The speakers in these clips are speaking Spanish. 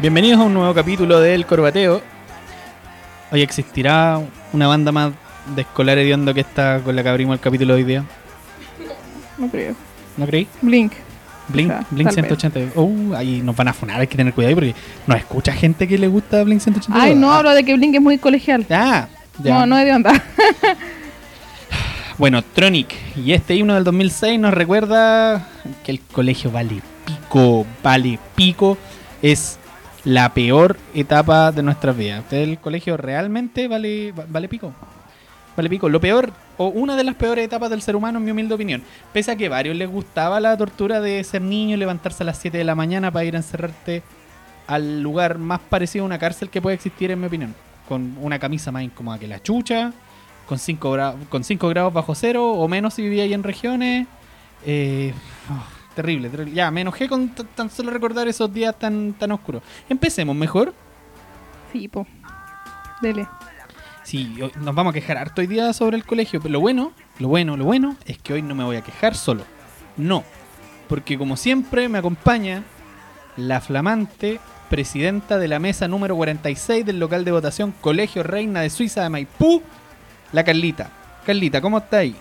Bienvenidos a un nuevo capítulo del Corbateo. Hoy existirá una banda más de escolar hediondo que esta con la que abrimos el capítulo de hoy día. No creo. ¿No creí? Blink. Blink, Blink tal vez. 180. Uh, ahí nos van a funar, hay que tener cuidado ahí porque nos escucha gente que le gusta Blink 180. Ay, no, hablo de que Blink es muy colegial. Ah, ya. No, no es de onda. Bueno, Tronic. Y este himno del 2006 nos recuerda que el colegio vale pico, vale pico. Es la peor etapa de nuestras vidas. El colegio realmente vale, va- vale pico. Vale pico. Lo peor, o una de las peores etapas del ser humano, en mi humilde opinión. Pese a que a varios les gustaba la tortura de ser niño y levantarse a las 7 de la mañana para ir a encerrarte al lugar más parecido a una cárcel que puede existir, en mi opinión. Con una camisa más incómoda que la chucha, con 5 con cinco grados bajo cero o menos si vivía ahí en regiones. Eh, terrible, terrible. Ya, me enojé con tan solo recordar esos días tan, tan oscuros. Empecemos mejor. Sí, po. Dele. Sí, hoy nos vamos a quejar harto hoy día sobre el colegio, pero lo bueno, lo bueno, lo bueno es que hoy no me voy a quejar solo. No, porque como siempre me acompaña la flamante presidenta de la mesa número 46 del local de votación Colegio Reina de Suiza de Maipú, la Carlita. Carlita, ¿cómo está ahí?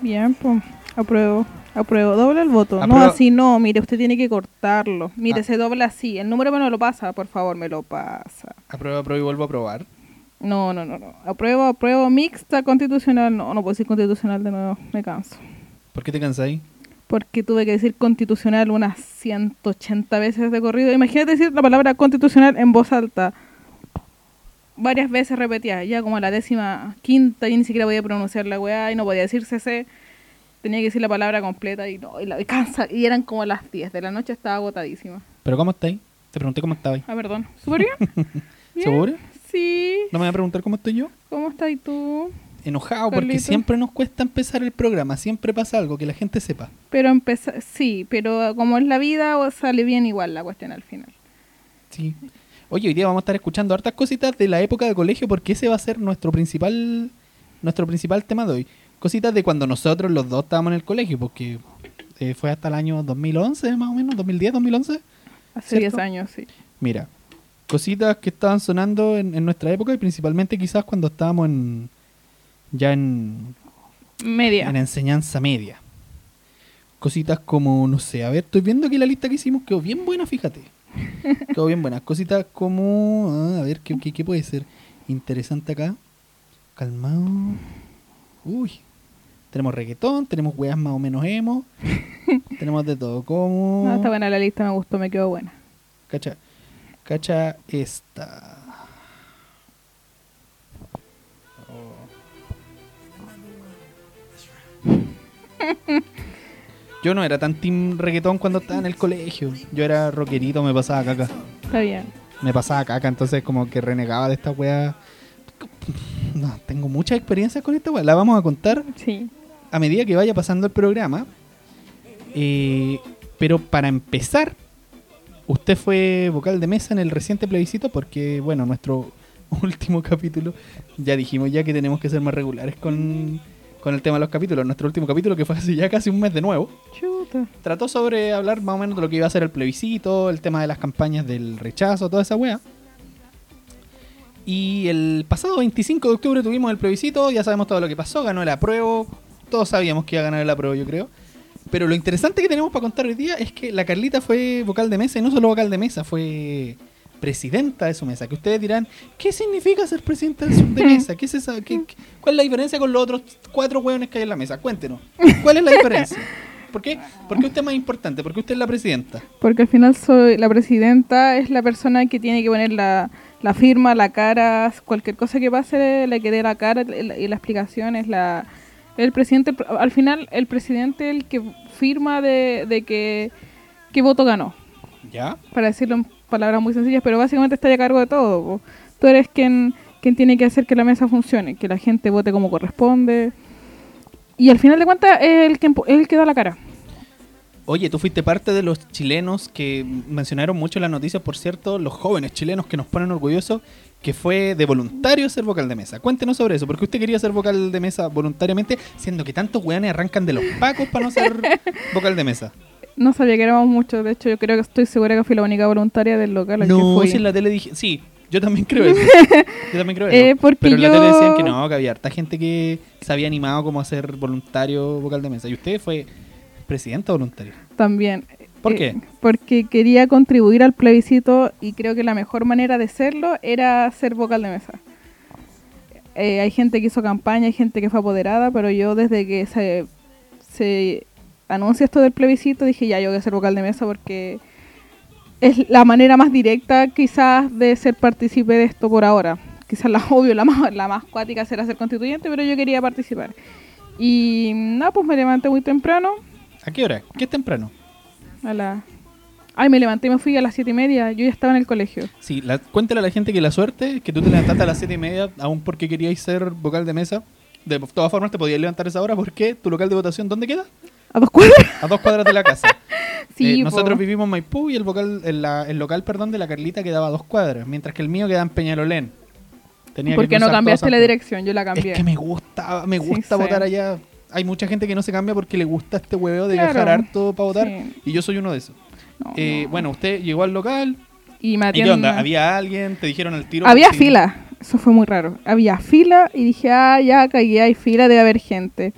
Bien, pues. Apruebo. Apruebo. Dobla el voto. No, así no. Mire, usted tiene que cortarlo. Mire, Ah. se dobla así. El número me lo pasa, por favor, me lo pasa. Aprueba, aprueba y vuelvo a probar. No, no, no, no. Apruebo, apruebo. Mixta, constitucional. No, no puedo decir constitucional de nuevo. Me canso. ¿Por qué te cansáis? Porque tuve que decir constitucional unas 180 veces de corrido. Imagínate decir la palabra constitucional en voz alta. Varias veces repetía, ya como a la décima quinta, y ni siquiera podía pronunciar la weá y no podía decir CC. Tenía que decir la palabra completa y no, y la y cansa. Y eran como las 10 de la noche, estaba agotadísima. ¿Pero cómo estáis? Te pregunté cómo estabais. Ah, perdón. ¿Súper bien? ¿Seguro? Sí. ¿No me vas a preguntar cómo estoy yo? ¿Cómo estás tú? Enojado porque siempre nos cuesta empezar el programa, siempre pasa algo que la gente sepa. Pero empezar, sí, pero como es la vida, o sale bien igual la cuestión al final. Sí. Oye, hoy día vamos a estar escuchando hartas cositas de la época de colegio porque ese va a ser nuestro principal nuestro principal tema de hoy. Cositas de cuando nosotros los dos estábamos en el colegio, porque eh, fue hasta el año 2011 más o menos, 2010, 2011. Hace 10 ¿Cierto? años, sí. Mira, cositas que estaban sonando en, en nuestra época y principalmente quizás cuando estábamos en ya en, Media. en enseñanza media. Cositas como, no sé, a ver, estoy viendo que la lista que hicimos quedó bien buena, fíjate. Quedó bien buena. Cositas como, ah, a ver, ¿qué, qué, qué puede ser interesante acá? Calmado. Uy. Tenemos reggaetón, tenemos weas más o menos emo. tenemos de todo. Como... No, está buena la lista, me gustó, me quedó buena. Cacha. Cacha esta. Yo no era tan team reggaetón cuando estaba en el colegio. Yo era rockerito, me pasaba caca. Está bien. Me pasaba caca, entonces como que renegaba de esta wea. No, tengo mucha experiencia con esta wea. La vamos a contar Sí. A medida que vaya pasando el programa. Eh, pero para empezar, usted fue vocal de mesa en el reciente plebiscito porque, bueno, nuestro último capítulo, ya dijimos ya que tenemos que ser más regulares con, con el tema de los capítulos. Nuestro último capítulo, que fue hace ya casi un mes de nuevo, Chuta. trató sobre hablar más o menos de lo que iba a ser el plebiscito, el tema de las campañas del rechazo, toda esa wea. Y el pasado 25 de octubre tuvimos el plebiscito, ya sabemos todo lo que pasó, ganó el apruebo, todos sabíamos que iba a ganar el apruebo, yo creo. Pero lo interesante que tenemos para contar hoy día es que la Carlita fue vocal de mesa, y no solo vocal de mesa, fue presidenta de su mesa. Que ustedes dirán, ¿qué significa ser presidenta de, mesa? ¿Qué es esa, qué- ¿Cuál es la diferencia con los otros cuatro hueones que hay en la mesa? Cuéntenos, ¿cuál es la diferencia? ¿Por qué? ¿Por qué usted es más importante? ¿Por qué usted es la presidenta? Porque al final soy la presidenta, es la persona que tiene que poner la, la firma, la cara, cualquier cosa que pase, le que dé la cara y la, la explicación es la el presidente. Al final, el presidente el que firma de, de que qué voto ganó. ¿Ya? para decirlo en palabras muy sencillas, pero básicamente está a cargo de todo. Tú eres quien, quien tiene que hacer que la mesa funcione, que la gente vote como corresponde. Y al final de cuentas es el que, es el que da la cara. Oye, tú fuiste parte de los chilenos que mencionaron mucho en las noticias, por cierto, los jóvenes chilenos que nos ponen orgullosos, que fue de voluntario ser vocal de mesa. Cuéntenos sobre eso, porque usted quería ser vocal de mesa voluntariamente, siendo que tantos weones arrancan de los pacos para no ser vocal de mesa. No sabía que éramos muchos. De hecho, yo creo que estoy segura que fui la única voluntaria del local al que No, fui. si en la tele dije. Sí, yo también creo eso. yo también creo Eh, eso. porque Pero en la yo- tele decían que no, que había harta gente que se había animado como a ser voluntario vocal de mesa. ¿Y usted fue presidenta o voluntario? También. ¿Por Eh, qué? Porque quería contribuir al plebiscito y creo que la mejor manera de serlo era ser vocal de mesa. Eh, hay gente que hizo campaña, hay gente que fue apoderada, pero yo desde que se, se anuncia esto del plebiscito dije ya, yo voy a ser vocal de mesa porque es la manera más directa quizás de ser partícipe de esto por ahora. Quizás la obvio, la más, la más cuática será ser constituyente, pero yo quería participar. Y nada, pues me levanté muy temprano, ¿A qué hora? ¿Qué es temprano? A la... Ay, me levanté y me fui a las siete y media. Yo ya estaba en el colegio. Sí, la, cuéntale a la gente que la suerte es que tú te levantaste a las 7 y media, aún porque queríais ser vocal de mesa. De todas formas, te podías levantar a esa hora porque tu local de votación, ¿dónde queda? ¿A dos cuadras? A dos cuadras de la casa. Sí, Eh, nosotros vivimos en Maipú y el, vocal, el, la- el local perdón, de la Carlita quedaba a dos cuadras, mientras que el mío quedaba en Peñalolén. Tenía ¿Por qué no cambiaste la dirección? Yo la cambié. Es que me gusta, me gusta sí. votar allá. Hay mucha gente que no se cambia porque le gusta este hueveo de Claro. viajar harto para votar. Sí. Y yo soy uno de esos. No, Eh, no. Bueno, usted llegó al local. y me ¿Y qué onda? ¿Había alguien? ¿Te dijeron al tiro? Había fila. Eso fue muy raro. Había fila y dije, ah, ya cagué, hay fila, debe haber gente.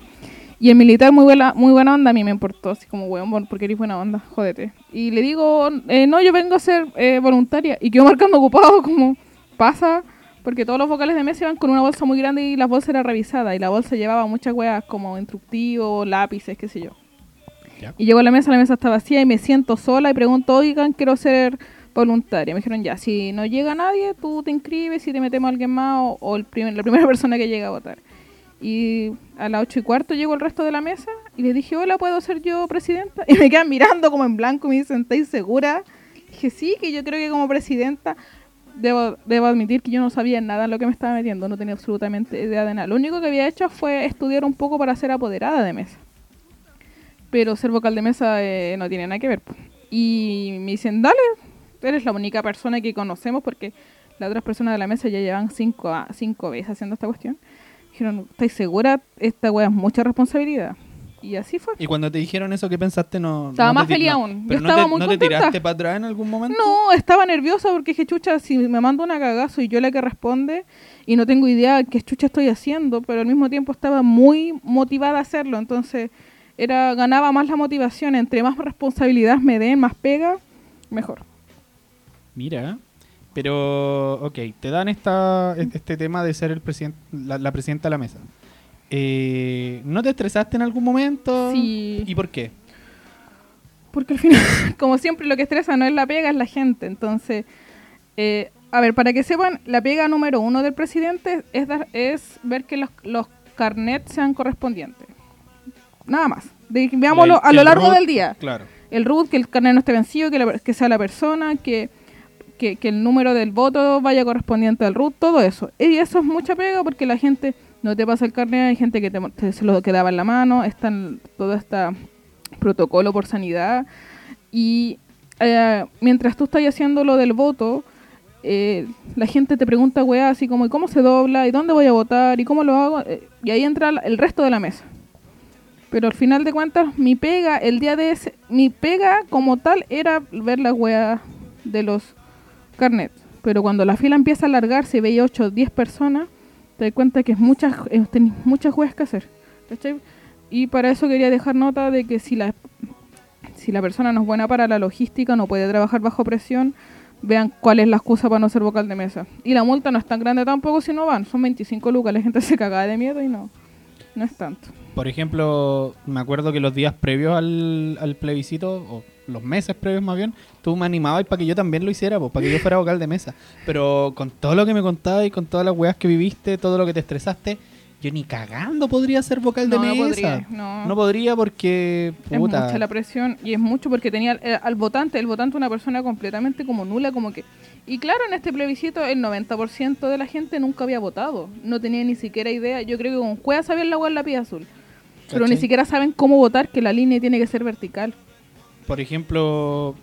Y el militar, muy buena, muy buena onda, a mí me importó. Así como, weón, porque eres buena onda, jódete. Y le digo, eh, no, yo vengo a ser eh, voluntaria. Y quedó marcando ocupado, como, pasa. Porque todos los vocales de mesa iban con una bolsa muy grande y la bolsa era revisada. Y la bolsa llevaba muchas weas como instructivos, lápices, qué sé yo. Ya. Y llego a la mesa, la mesa está vacía y me siento sola y pregunto, oigan, quiero ser voluntaria. Me dijeron, ya, si no llega nadie, tú te inscribes y te metemos a alguien más o, o el primer- la primera persona que llega a votar. Y a las ocho y cuarto llegó el resto de la mesa y les dije, hola, ¿puedo ser yo presidenta? Y me quedan mirando como en blanco y me dicen, ¿estáis segura? Dije, sí, que yo creo que como presidenta debo, debo admitir que yo no sabía nada en lo que me estaba metiendo, no tenía absolutamente idea de nada. Lo único que había hecho fue estudiar un poco para ser apoderada de mesa. Pero ser vocal de mesa eh, no tiene nada que ver. Y me dicen, dale, eres la única persona que conocemos porque las otras personas de la mesa ya llevan cinco, a- cinco veces haciendo esta cuestión. Dijeron, ¿estáis segura? Esta wea es mucha responsabilidad. Y así fue. Y cuando te dijeron eso, ¿qué pensaste? No, Estaba no más feliz aún. Pero Yo no estaba te, muy ¿no te tiraste para atrás en algún momento? No, estaba nerviosa porque dije, chucha, si me mando una cagazo y yo la que responde y no tengo idea qué chucha estoy haciendo, pero al mismo tiempo estaba muy motivada a hacerlo, entonces era ganaba más la motivación, entre más responsabilidad me den, más pega, mejor. Mira, pero, ok, te dan esta, este tema de ser el presidente, la, la presidenta de la mesa. Eh, ¿No te estresaste en algún momento? Sí. ¿Y por qué? Porque al final, como siempre, lo que estresa no es la pega, es la gente. Entonces, eh, a ver, para que sepan, la pega número uno del presidente es, dar- es ver que los, los carnets sean correspondientes. Nada más. De- veámoslo a lo largo root, del día. Claro. El root, que el carnet no esté vencido, que, la- que sea la persona, que, que, que el número del voto vaya correspondiente al root, todo eso. Y eso es mucha pega porque la gente no te pasa el carnet, hay gente que te, te- se lo quedaba en la mano, están todo este protocolo por sanidad. Y eh, mientras tú estás haciendo lo del voto, eh, la gente te pregunta, weá, así como, ¿y cómo se dobla? ¿Y dónde voy a votar? ¿Y cómo lo hago? Eh, y ahí entra el resto de la mesa. Pero al final de cuentas, mi pega, el día de ese, mi pega como tal era ver la weá de los carnets. Pero cuando la fila empieza a alargarse y veis 8 o 10 personas, te das cuenta que es muchas, eh, tenéis muchas weas que hacer. ¿cachai? Y para eso quería dejar nota de que si la, si la persona no es buena para la logística, no puede trabajar bajo presión, vean cuál es la excusa para no ser vocal de mesa. Y la multa no es tan grande tampoco si no van, son 25 lucas, la gente se caga de miedo y no, no es tanto. Por ejemplo, me acuerdo que los días previos al, al plebiscito, o los meses previos más bien, tú me animabas para que yo también lo hiciera, pues, para que yo fuera vocal de mesa. Pero con todo lo que me contabas y con todas las weas que viviste, todo lo que te estresaste, yo ni cagando podría ser vocal de No, no mesa. podría, no. No podría porque, Es puta, mucha la presión y es mucho porque tenía eh, al votante, el votante una persona completamente como nula, como que... Y claro, en este plebiscito el 90% de la gente nunca había votado, no tenía ni siquiera idea, yo creo que con Cueva sabían la hueá en la pía azul, pero ni siquiera saben cómo votar, que la línea tiene que ser vertical. por ejemplo,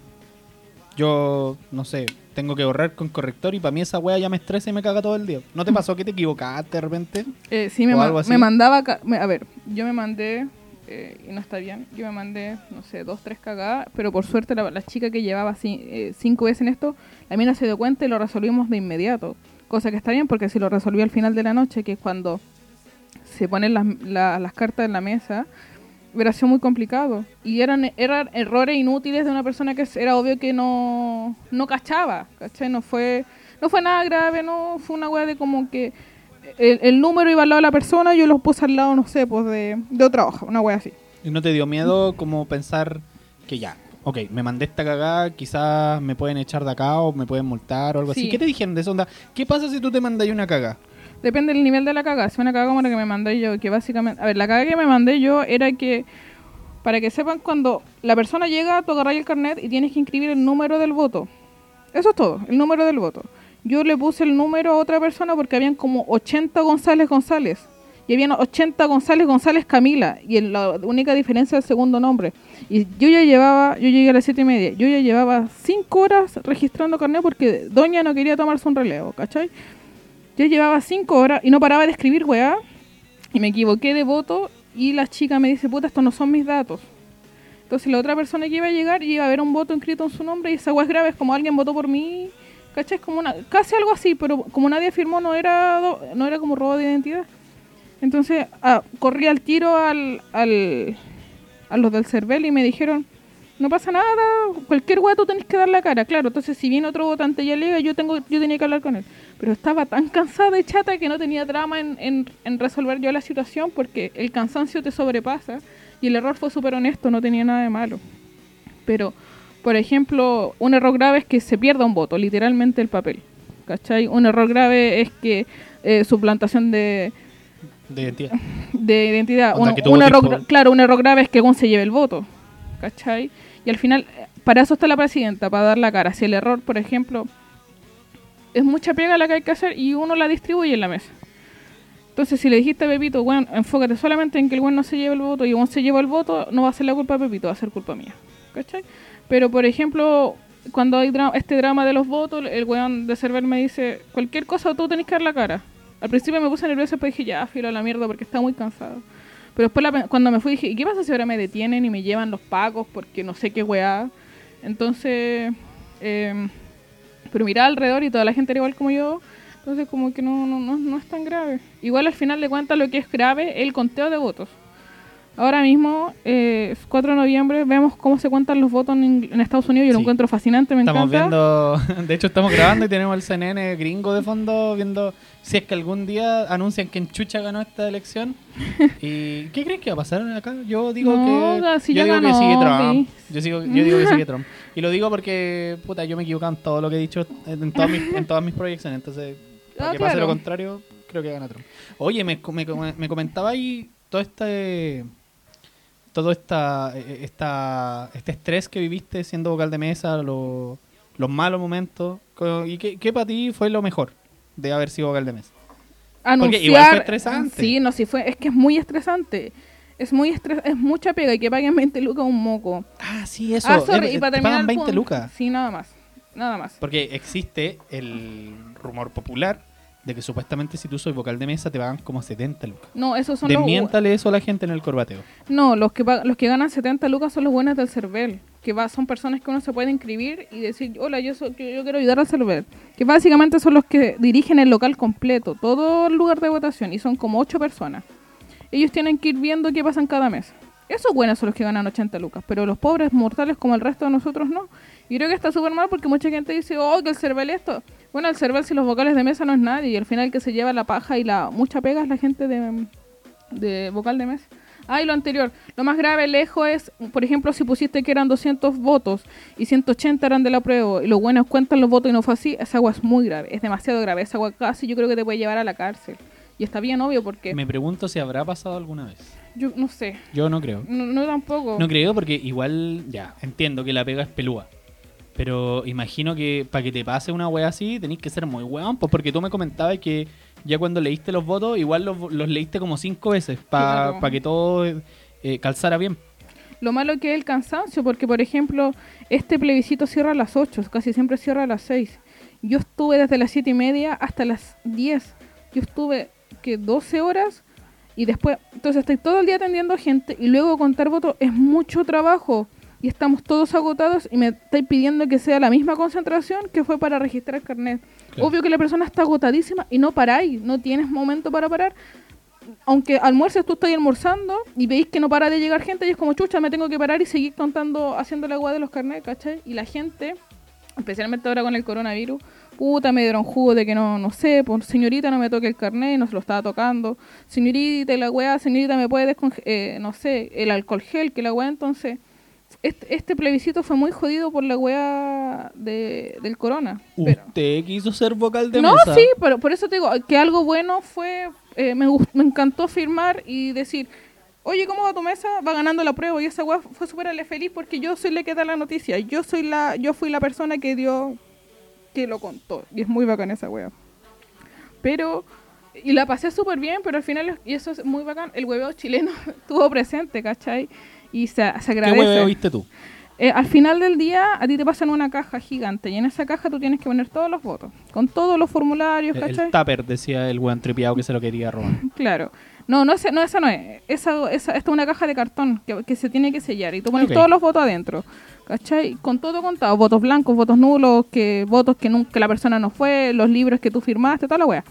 yo, no sé, tengo que borrar con corrector y para mí esa wea ya me estresa y me caga todo el día. ¿No te pasó que te equivocaste de repente? Eh, sí, me, me mandaba... a ver, yo me mandé eh, y no está bien. Yo me mandé, no sé, dos, tres cagadas, pero por suerte la, la chica que llevaba eh, cinco veces en esto, la mina se dio cuenta y lo resolvimos de inmediato. Cosa que está bien porque si lo resolví al final de la noche, que es cuando se ponen las, la- las cartas en la mesa, hubiera sido muy complicado. Y eran, eran errores inútiles de una persona que era obvio que no, no cachaba, ¿cachai? No fue, no fue nada grave, no fue una weá de como que el, el número iba al lado de la persona y yo los puse al lado, no sé, pues de, de otra hoja, una wea así. ¿Y no te dio miedo como pensar que ya, ok, me mandé esta cagada, quizás me pueden echar de acá o me pueden multar o algo así? Sí. ¿Qué te dijeron de eso? Onda, ¿Qué pasa si tú te mandas una cagada? Depende del nivel de la cagada. Si una cagada como la que me mandé yo, que básicamente... A ver, la cagada que me mandé yo era que... Para que sepan, cuando la persona llega, tú agarras el carnet y tienes que inscribir el número del voto. Eso es todo, el número del voto. Yo le puse el número a otra persona porque habían como 80 González González. Y habían 80 González González Camila. Y la única diferencia es el segundo nombre. Y yo ya llevaba, yo llegué a las 7 y media. Yo ya llevaba 5 horas registrando carnet porque Doña no quería tomarse un relevo, ¿cachai? Yo llevaba 5 horas y no paraba de escribir, weá. Y me equivoqué de voto y la chica me dice, puta, estos no son mis datos. Entonces la otra persona que iba a llegar iba a ver un voto inscrito en su nombre y esa weá es grave, es como alguien votó por mí, ¿cachai? Es como una, casi algo así, pero como nadie firmó no era, no era como robo de identidad. Entonces ah, corrí al tiro al, al, a los del CERVEL y me dijeron, no pasa nada, cualquier tú tenés que dar la cara. Claro, entonces si viene otro votante y alega, yo, tengo, yo tenía que hablar con él. Pero estaba tan cansada y chata que no tenía drama en, en, en resolver yo la situación porque el cansancio te sobrepasa y el error fue súper honesto, no tenía nada de malo. Pero, por ejemplo, un error grave es que se pierda un voto, literalmente el papel. ¿Cachai? Un error grave es que eh, suplantación de, De identidad. de identidad. Un, error, claro, un error grave es que uno se lleve el voto. ¿Cachai? Y al final, para eso está la presidenta, para dar la cara. Si el error, por ejemplo, es mucha pega la que hay que hacer y uno la distribuye en la mesa. Entonces, si le dijiste a Pepito, bueno, enfócate solamente en que el buen no se lleve el voto y el buen se lleva el voto, no va a ser la culpa de Pepito, va a ser culpa mía. ¿Cachai? Pero, por ejemplo, cuando hay dra- este drama de los votos, el weón de server me dice, cualquier cosa tú tenés que dar la cara. Al principio me puse nerviosa, pero dije, ya, filo a la mierda porque estaba muy cansado. Pero después la cuando me fui dije, ¿y qué pasa si ahora me detienen y me llevan los pacos porque no sé qué weá? Entonces, eh, pero miraba alrededor y toda la gente era igual como yo. Entonces como que no, no, no, no es tan grave. Igual al final de cuentas lo que es grave es el conteo de votos. Ahora mismo, eh, es 4 de noviembre, vemos cómo se cuentan los votos en, en Estados Unidos. Yo lo Sí. encuentro fascinante, me Estamos encanta. viendo, de hecho estamos grabando y tenemos el CNN gringo de fondo viendo si es que algún día anuncian que en Chucha ganó esta elección. ¿Y qué creen que va a pasar acá? Yo digo No, que si yo digo que sigue Trump. Yo, sigo, yo digo que sigue Trump. Y lo digo porque puta, yo me he equivocado en todo lo que he dicho en todas mis, en todas mis proyecciones, entonces para Ah, que pase claro. lo contrario, creo que gana Trump. Oye, me, me, me comentaba ahí todo este todo esta, eh, esta, este estrés que viviste siendo vocal de mesa, lo- los malos momentos. ¿Y qué, qué para ti fue lo mejor de haber sido vocal de mesa? anunciar. igual fue estresante. Sí, no, sí fue. Es que es muy estresante. Es muy estres es mucha pega y que paguen 20 lucas un moco. Ah, sí, eso. ah, sorry, eh, y para te terminar. pagan el 20 punto- lucas. Sí, nada más. Nada más. Porque existe el rumor popular de que supuestamente si tú soy vocal de mesa te pagan como 70 lucas. No, esos son los. Desmiéntale eso a la gente en el corbateo. No, los que, los que ganan 70 lucas son los buenos del CERVEL. Que va, son personas que uno se puede inscribir y decir, hola, yo, soy- que yo quiero ayudar al CERVEL. Que básicamente son los que dirigen el local completo, todo el lugar de votación. Y son como 8 personas. Ellos tienen que ir viendo qué pasa en cada mes. Esos buenos son los que ganan 80 lucas. Pero los pobres mortales como el resto de nosotros no. Y creo que está súper mal porque mucha gente dice, oh, que el CERVEL esto. Bueno, el CERVEL si los vocales de mesa no es nadie. Y al final que se lleva la paja y la mucha pega es la gente de, de vocal de mesa. Ah, y lo anterior. Lo más grave lejos es, por ejemplo, si pusiste que eran 200 votos y 180 eran de la prueba y los buenos cuentan los votos y no fue así, esa agua es muy grave, es demasiado grave. Esa agua casi yo creo que te puede llevar a la cárcel. Y está bien obvio porque Me pregunto si habrá pasado alguna vez. Yo no sé, Yo no creo. no, no tampoco. No creo porque igual, ya, entiendo que la pega es pelúa. Pero imagino que para que te pase una wea así tenés que ser muy weón. Pues porque tú me comentabas que ya cuando leíste los votos, igual los, los leíste como cinco veces para Claro. que todo eh, calzara bien. Lo malo que es el cansancio, porque por ejemplo, este plebiscito cierra a las 8, casi siempre cierra a las 6. Yo estuve desde las 7 y media hasta las 10. Yo estuve que 12 horas Y después, entonces estoy todo el día atendiendo gente y luego contar votos es mucho trabajo. Y estamos todos agotados y me estáis pidiendo que sea la misma concentración que fue para registrar el carnet. Claro. Obvio que la persona está agotadísima y no paráis, no tienes momento para parar. Aunque almuerces, tú estás almorzando y veis que no para de llegar gente y es como, chucha, me tengo que parar y seguir contando, haciendo la agua de los carnets, ¿cachai? Y la gente, especialmente ahora con el coronavirus, puta, me dieron jugo de que no, no sé, pues señorita no me toque el carnet, no se lo estaba tocando, señorita, y la weá, señorita me puede desconge- eh, no sé, el alcohol gel, que la weá, entonces, este, este plebiscito fue muy jodido por la weá de, del corona. Pero- Usted quiso ser vocal de no, mesa. sí, pero por eso te digo que algo bueno fue, eh, me, me encantó firmar y decir, oye, ¿cómo va tu mesa? Va ganando la prueba y esa weá fue súper feliz porque yo soy la que da la noticia, yo soy la, yo fui la persona que dio, que lo contó y es muy bacán esa weá. Pero, y la pasé súper bien, pero al final, y eso es muy bacán, el hueveo chileno estuvo presente, ¿cachai? Y se, se ¿Qué agradece. viste tú? Eh, al final del día, a ti te pasan una caja gigante y en esa caja tú tienes que poner todos los votos, con todos los formularios, ¿cachai? el tupper, decía el weón tripiado que se lo quería robar. Claro. No, no, ese- no, esa no es. Esa, esa, esta es una caja de cartón que, que se tiene que sellar y tú pones todos los votos adentro. ¿Cachai? Con todo contado. Votos blancos, votos nulos, que votos que nunca la persona no fue, los libros que tú firmaste, toda la wea.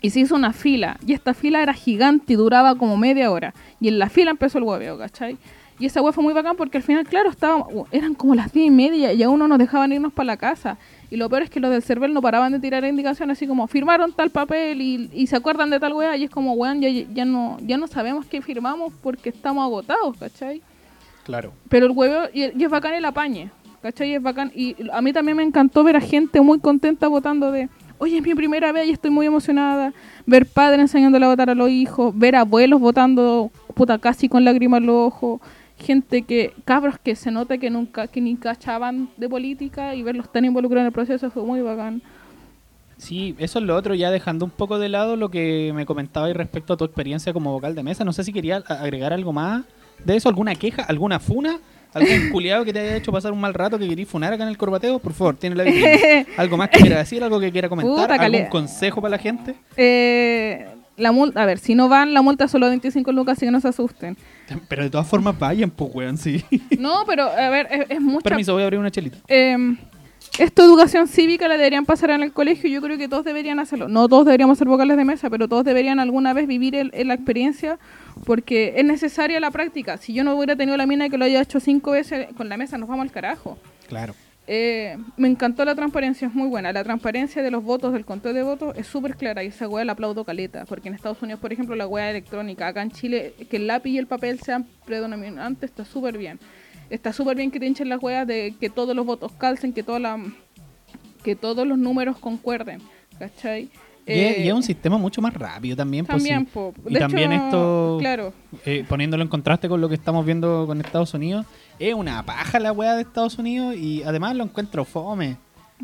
Y se hizo una fila. Y esta fila era gigante y duraba como media hora. Y en la fila empezó el hueveo, ¿cachai? Y esa wea fue muy bacán porque al final, claro, estaba, eran como las diez y media y aún no nos dejaban irnos para la casa. Y lo peor es que los del CERVEL no paraban de tirar indicaciones así como firmaron tal papel y, se acuerdan de tal wea y es como, weón, ya, ya, no, ya no sabemos qué firmamos porque estamos agotados, ¿cachai? Claro. Pero el huevo, y, y es bacán el apañe, ¿cachai? Y es bacán. Y a mí también me encantó ver a gente muy contenta votando de, oye, es mi primera vez y estoy muy emocionada. Ver padres enseñándole a votar a los hijos, ver abuelos votando, puta, casi con lágrimas en los ojos. Gente que, cabros que se nota que nunca, que ni cachaban de política y verlos tan involucrados en el proceso fue muy bacán. Sí, eso es lo otro, ya dejando un poco de lado lo que me comentabas respecto a tu experiencia como vocal de mesa. No sé si quería a- agregar algo más de eso, alguna queja, alguna funa, algún culiado que te haya hecho pasar un mal rato que querías funar acá en el corbateo. Por favor, tiene la habilidad. ¿Algo más que quiera decir? ¿Algo que quiera comentar? Puta, ¿Algún consejo para la gente? Eh, la multa, a ver, si no van, la multa es solo 25 lucas, así que no se asusten. Pero de todas formas vayan, pues, weón, sí. No, pero a ver, es, es mucha Permiso, voy a abrir una chelita. eh, esta educación cívica la deberían pasar en el colegio. Yo creo que todos deberían hacerlo. No todos deberíamos ser vocales de mesa, pero todos deberían alguna vez vivir el- el- la experiencia porque es necesaria la práctica. Si yo no hubiera tenido la mina que lo haya hecho cinco veces con la mesa, nos vamos al carajo. Claro. Eh, me encantó la transparencia, es muy buena. La transparencia de los votos, del conteo de votos, es súper clara y esa weá la aplaudo caleta. Porque en Estados Unidos, por ejemplo, la weá electrónica, acá en Chile, que el lápiz y el papel sean predominantes, está súper bien. Está súper bien que te hinchen las weas de que todos los votos calcen, que, toda la, que todos los números concuerden. ¿Cachai? Y es, Eh, y es un sistema mucho más rápido también. pues, también, sí. po. Y De también hecho, esto, Claro. eh, poniéndolo en contraste con lo que estamos viendo con Estados Unidos, es una paja la weá de Estados Unidos y además lo encuentro fome.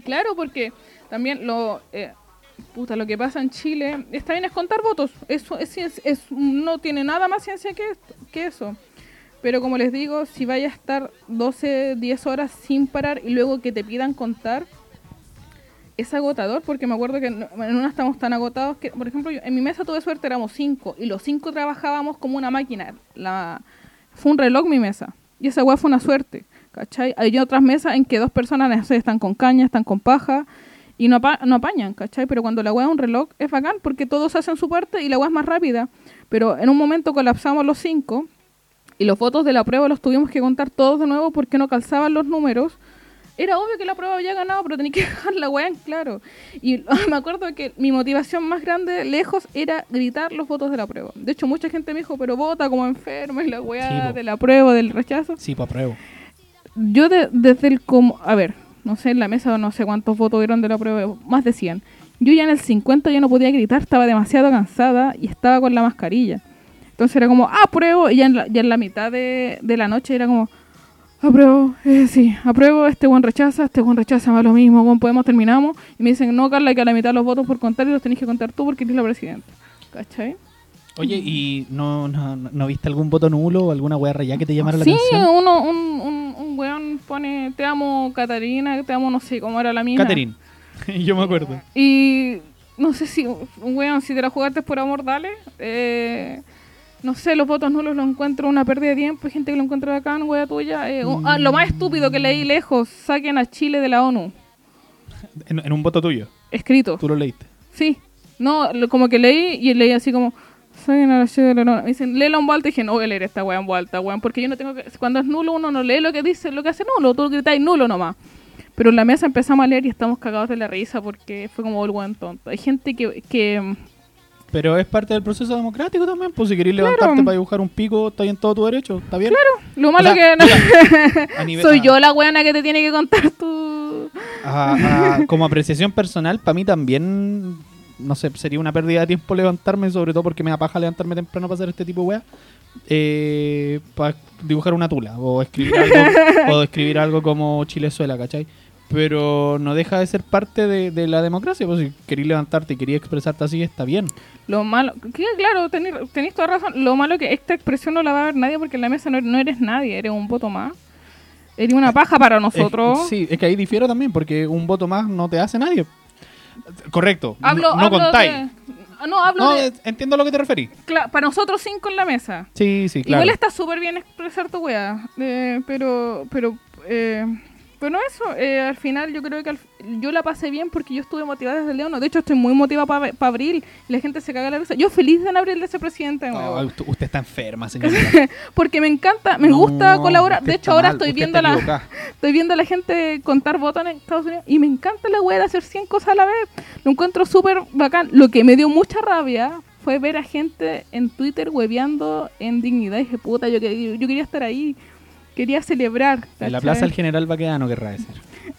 Claro, porque también lo eh, puta, lo que pasa en Chile está bien es contar votos. Eso es, es- no tiene nada más ciencia que, que eso. Pero como les digo, si vaya a estar 12, 10 horas sin parar y luego que te pidan contar, es agotador porque me acuerdo que en una estamos tan agotados que, por ejemplo, yo- en mi mesa tuve suerte, éramos cinco y los cinco trabajábamos como una máquina. La, fue un reloj mi mesa y esa weá fue una suerte, ¿cachai? Hay otras mesas en que dos personas no sé, están con caña, están con paja y no, apa- no apañan, ¿cachai? Pero cuando la weá es un reloj es bacán porque todos hacen su parte y la weá es más rápida. Pero en un momento colapsamos los cinco y los votos de la prueba los tuvimos que contar todos de nuevo porque no calzaban los números. Era obvio que la prueba había ganado, pero tenía que dejar la weá en claro. Y me acuerdo que mi motivación más grande, lejos, era gritar los votos de la prueba. De hecho, mucha gente me dijo, pero vota como enfermo y la weá Sí, de la prueba, del rechazo. Sí, pues apruebo. Yo de- desde el como... A ver, no sé, en la mesa no sé cuántos votos dieron de la prueba, más de 100. Yo ya en el 50 ya no podía gritar, estaba demasiado cansada y estaba con la mascarilla. Entonces era como, apruebo, y ya en la, ya en la mitad de, de la noche era como, apruebo, eh, sí, apruebo, este buen rechaza, este buen rechaza, más lo mismo, buen podemos, terminamos. Y me dicen, no, Carla, que a la mitad los votos por contar y los tenés que contar tú porque eres la presidenta. ¿Cachai? Oye, ¿y no, no, no- viste algún voto nulo o alguna weá rayada que te llamara sí, la atención? uno, un, un, un weón pone, te amo Catarina, te amo no sé cómo era la mina. Catherine. Yo me acuerdo. Y no sé si, weón, si te la jugaste por amor, dale. Eh, no sé, los votos nulos lo encuentro una pérdida de tiempo. Hay gente que lo encuentra bacán, wea tuya. Eh, oh, ah, lo más estúpido que leí lejos, saquen a Chile de la ONU. En, en un voto tuyo. Escrito. Tú lo leíste. Sí. No, lo- como que leí y leí así como, saquen a Chile de la ONU. Me dicen, léelo en voz alta. Y dije, no voy a leer esta wea en voz alta, weón. Porque yo no tengo que... Cuando es nulo uno no lee lo que dice, lo que hace nulo. Tú gritáis nulo nomás. Pero en la mesa empezamos a leer y estamos cagados de la risa porque fue como el weón tonto. Hay gente que... que Pero es parte del proceso democrático también. Pues si querés Claro. levantarte para dibujar un pico, está en todo tu derecho. ¿Está bien? lo malo O sea, que... Nivel- Soy yo la weona que te tiene que contar tu... como apreciación personal, para mí también, no sé, sería una pérdida de tiempo levantarme, sobre todo porque me da paja levantarme temprano para hacer este tipo de weas. Eh, para dibujar una tula o escribir algo, o escribir algo como Chilezuela, ¿cachai? Pero no deja de ser parte de, de la democracia. Pues si querías levantarte y querías expresarte así, está bien. Lo malo... que, claro, tenéis toda razón. Lo malo que esta expresión no la va a ver nadie porque en la mesa no, no eres nadie. Eres un voto más. Eres una paja para nosotros. Es- sí, es que ahí difiero también, porque un voto más no te hace nadie. Correcto. Hablo, no no hablo contáis. de- No, hablo No, de... eh, entiendo a lo que te referís. para nosotros cinco en la mesa. Sí, sí, claro. Igual está súper bien expresar tu wea. eh, pero, pero, eh, pero eso, eh, al final yo creo que al- yo la pasé bien porque yo estuve motivada desde el León. De hecho, estoy muy motivada para abril. Y la gente se caga la risa. Yo feliz de en abril de ese presidente. Ah, usted, está enferma, señorita. Porque me encanta, me No, gusta colaborar. De hecho, ahora mal, estoy viendo la, equivocada. estoy viendo a la gente contar votos en Estados Unidos y me encanta la wea de hacer 100 cosas a la vez. Lo encuentro súper bacán. Lo que me dio mucha rabia fue ver a gente en Twitter hueveando en dignidad. Y dije, puta, yo, yo quería estar ahí. Quería celebrar. En la plaza del general Baquedano, querrá decir.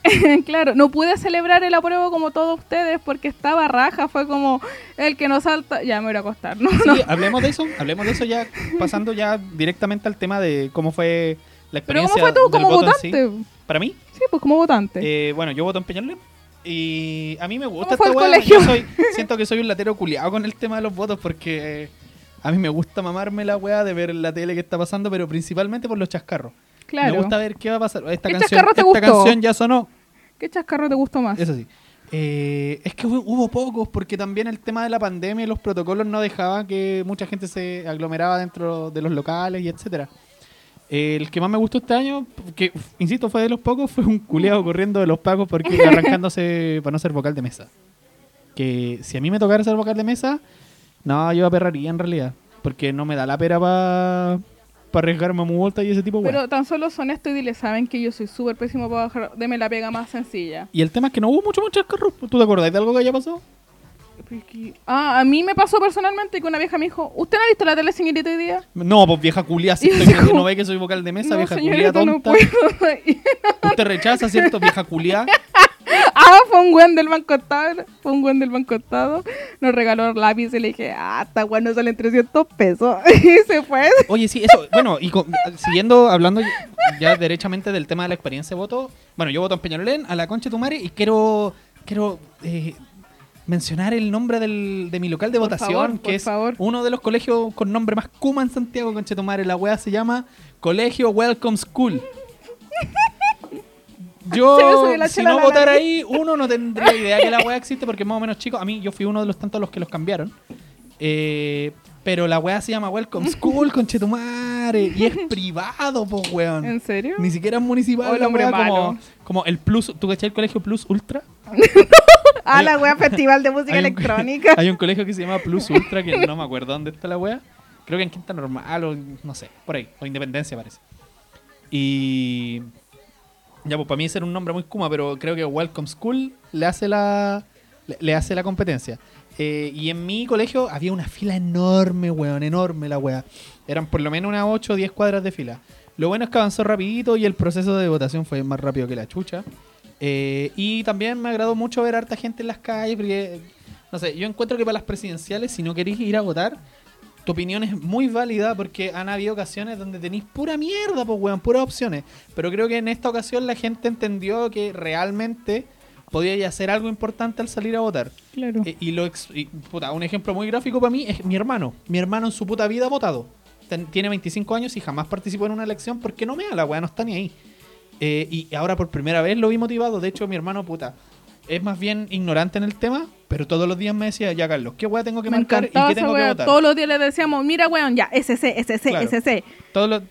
claro, no pude celebrar el apruebo como todos ustedes porque estaba raja. Fue como el que no salta. Ya me voy a acostar, ¿no? Sí, hablemos de eso, hablemos de eso ya, pasando ya directamente al tema de cómo fue la Pero experiencia ¿cómo fue tú como sí. votante? Para mí, Sí, pues como votante. eh, bueno, yo voto en Peñalolén y a mí me gusta ¿Cómo fue esta el weá. Yo soy, siento que soy un latero culiado con el tema de los votos porque eh, a mí me gusta mamarme la weá de ver la tele que está pasando, pero principalmente por los chascarros. claro. Me gusta ver qué va a pasar. Esta ¿Qué canción, te esta gustó? canción ya sonó. ¿Qué chascarro te gustó más? Eso sí. Eh, es que hubo, hubo pocos, porque también el tema de la pandemia y los protocolos no dejaban que mucha gente se aglomeraba dentro de los locales y etcétera. Eh, el que más me gustó este año, que insisto, fue de los pocos, fue un culeado corriendo de los pagos porque arrancándose para no ser vocal de mesa. Que si a mí me tocara ser vocal de mesa, no, yo aperraría en realidad. Porque no me da la pera para arriesgarme a mu vuelta y ese tipo de. Pero tan solo son esto y dile, saben que yo soy súper pésimo para bajar. Deme la pega más sencilla. Y el tema es que no hubo mucho carros. ¿Tú te acordás de algo que haya pasado? Ah, a mí me pasó personalmente que una vieja me dijo, ¿usted no ha visto la tele señorita hoy día? No, pues vieja culia, si estoy- como- no ve que soy vocal de mesa, no, vieja culia no tonta. puedo. Usted rechaza, ¿cierto? Vieja culia. ah, fue un buen del banco estado. Fue un buen del banco estado. Nos regaló lápiz y le dije, ah, está bueno, salen 300 pesos. y se fue. Oye, sí, eso, bueno, y con- siguiendo hablando ya derechamente del tema de la experiencia de voto, bueno, yo voto en Peñalolén, a la concha de tu madre, y quiero, quiero eh, mencionar el nombre del, de mi local de Por votación, favor, que es favor. uno de los colegios con nombre más Kuma en Santiago, concha de tu madre, la wea se llama Colegio Welcome School. Yo, la si no votara ahí, uno no tendría idea que la wea existe porque es más o menos chico. A mí, yo fui uno de los tantos los que los cambiaron. Eh, pero la wea se llama Welcome School, conchetumare. Y es privado, po, weón. ¿En serio? Ni siquiera es municipal. Oh, la hombre wea, como, como el Plus. ¿Tú cachai el colegio Plus Ultra? Ah, Hay- la wea festival de música Hay un- electrónica. Hay un colegio que se llama Plus Ultra, que no me acuerdo dónde está la wea. Creo que en Quinta Normal o no sé, por ahí. O Independencia parece. Y... Ya, pues para mí ese un nombre muy kuma, pero creo que Welcome School le hace la, le, hace la competencia. Eh, y en mi colegio había una fila enorme, weón, enorme la wea. Eran por lo menos unas 8 o 10 cuadras de fila. Lo bueno es que avanzó rapidito y el proceso de votación fue más rápido que la chucha. Eh, y también me agradó mucho ver harta gente en las calles, porque, no sé, yo encuentro que para las presidenciales, si no queréis ir a votar, tu opinión es muy válida porque han habido ocasiones donde tenéis pura mierda, pues, weón, puras opciones. Pero creo que en esta ocasión la gente entendió que realmente podía hacer algo importante al salir a votar. Claro. Eh, y lo ex- y, puta, un ejemplo muy gráfico para mí es mi hermano. Mi hermano en su puta vida ha votado. Ten- tiene 25 años y jamás participó en una elección porque no me da la weá, no está ni ahí. Eh, y ahora por primera vez lo vi motivado. De hecho, mi hermano, puta, es más bien ignorante en el tema, Pero todos los días me decía, ya Carlos, ¿qué weá tengo que Me marcar y qué tengo que wea. votar? Todos los días le decíamos, mira, weón, ya, SC, SC, Claro. SC. Todos los-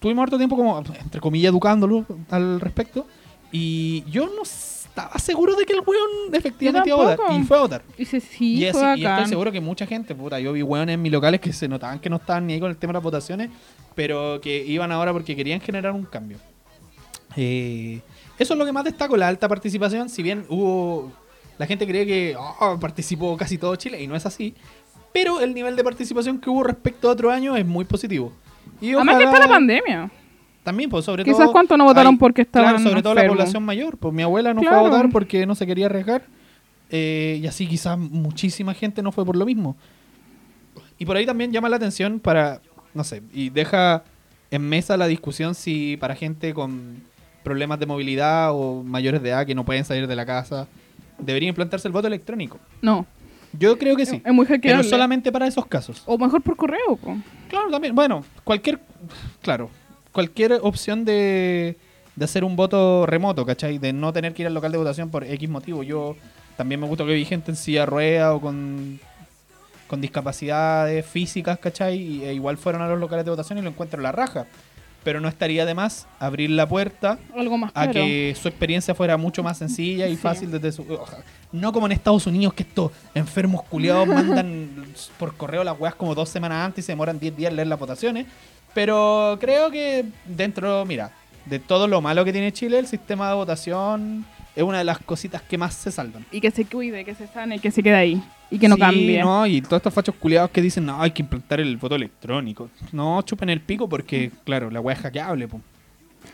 tuvimos harto tiempo como, entre comillas, educándolo al respecto. Y yo no estaba seguro de que el weón efectivamente iba a votar. Y fue a votar. Y sí, sí, y, fue y estoy seguro que mucha gente, puta, yo vi weones en mis locales que se notaban que no estaban ni ahí con el tema de las votaciones, pero que iban ahora porque querían generar un cambio. Eh, eso es lo que más destaco, la alta participación, si bien hubo... La gente cree que oh, participó casi todo Chile y no es así, pero el nivel de participación que hubo respecto a otro año es muy positivo. Y Además que está la pandemia. También, pues sobre Quizás todo... cuántos no votaron porque estaban Claro, sobre todo la población mayor. Pues mi abuela no Claro. fue a votar porque no se quería arriesgar. eh, y así quizás muchísima gente no fue por lo mismo. Y por ahí también llama la atención para, no sé, y deja en mesa la discusión si para gente con problemas de movilidad o mayores de edad que no pueden salir de la casa, debería implantarse el voto electrónico. No, Yo creo que sí. es muy Pero solamente para esos casos. O mejor por correo, po. Claro, también. Bueno, cualquier. Claro, cualquier opción de, de hacer un voto remoto, ¿cachai? De no tener que ir al local de votación por X motivo. Yo también me gusta que vi gente en silla rueda o con, con discapacidades físicas, ¿cachai? Y, e igual fueron a los locales de votación y lo encuentro la raja. Pero no estaría de más abrir la puerta Algo más a claro. que su experiencia fuera mucho más sencilla y Sí. fácil desde su... No como en Estados Unidos que estos enfermos culiados mandan por correo las weas como dos semanas antes y se demoran 10 días en leer las votaciones. Pero creo que dentro, mira, de todo lo malo que tiene Chile, el sistema de votación es una de las cositas que más se salvan. Y que se cuide, que se sane, que se quede ahí. Y que no Sí, cambie. No, y todos estos fachos culiados que dicen, no, hay que implantar el voto electrónico. No, chupen el pico porque, claro, la wea es hackeable, po.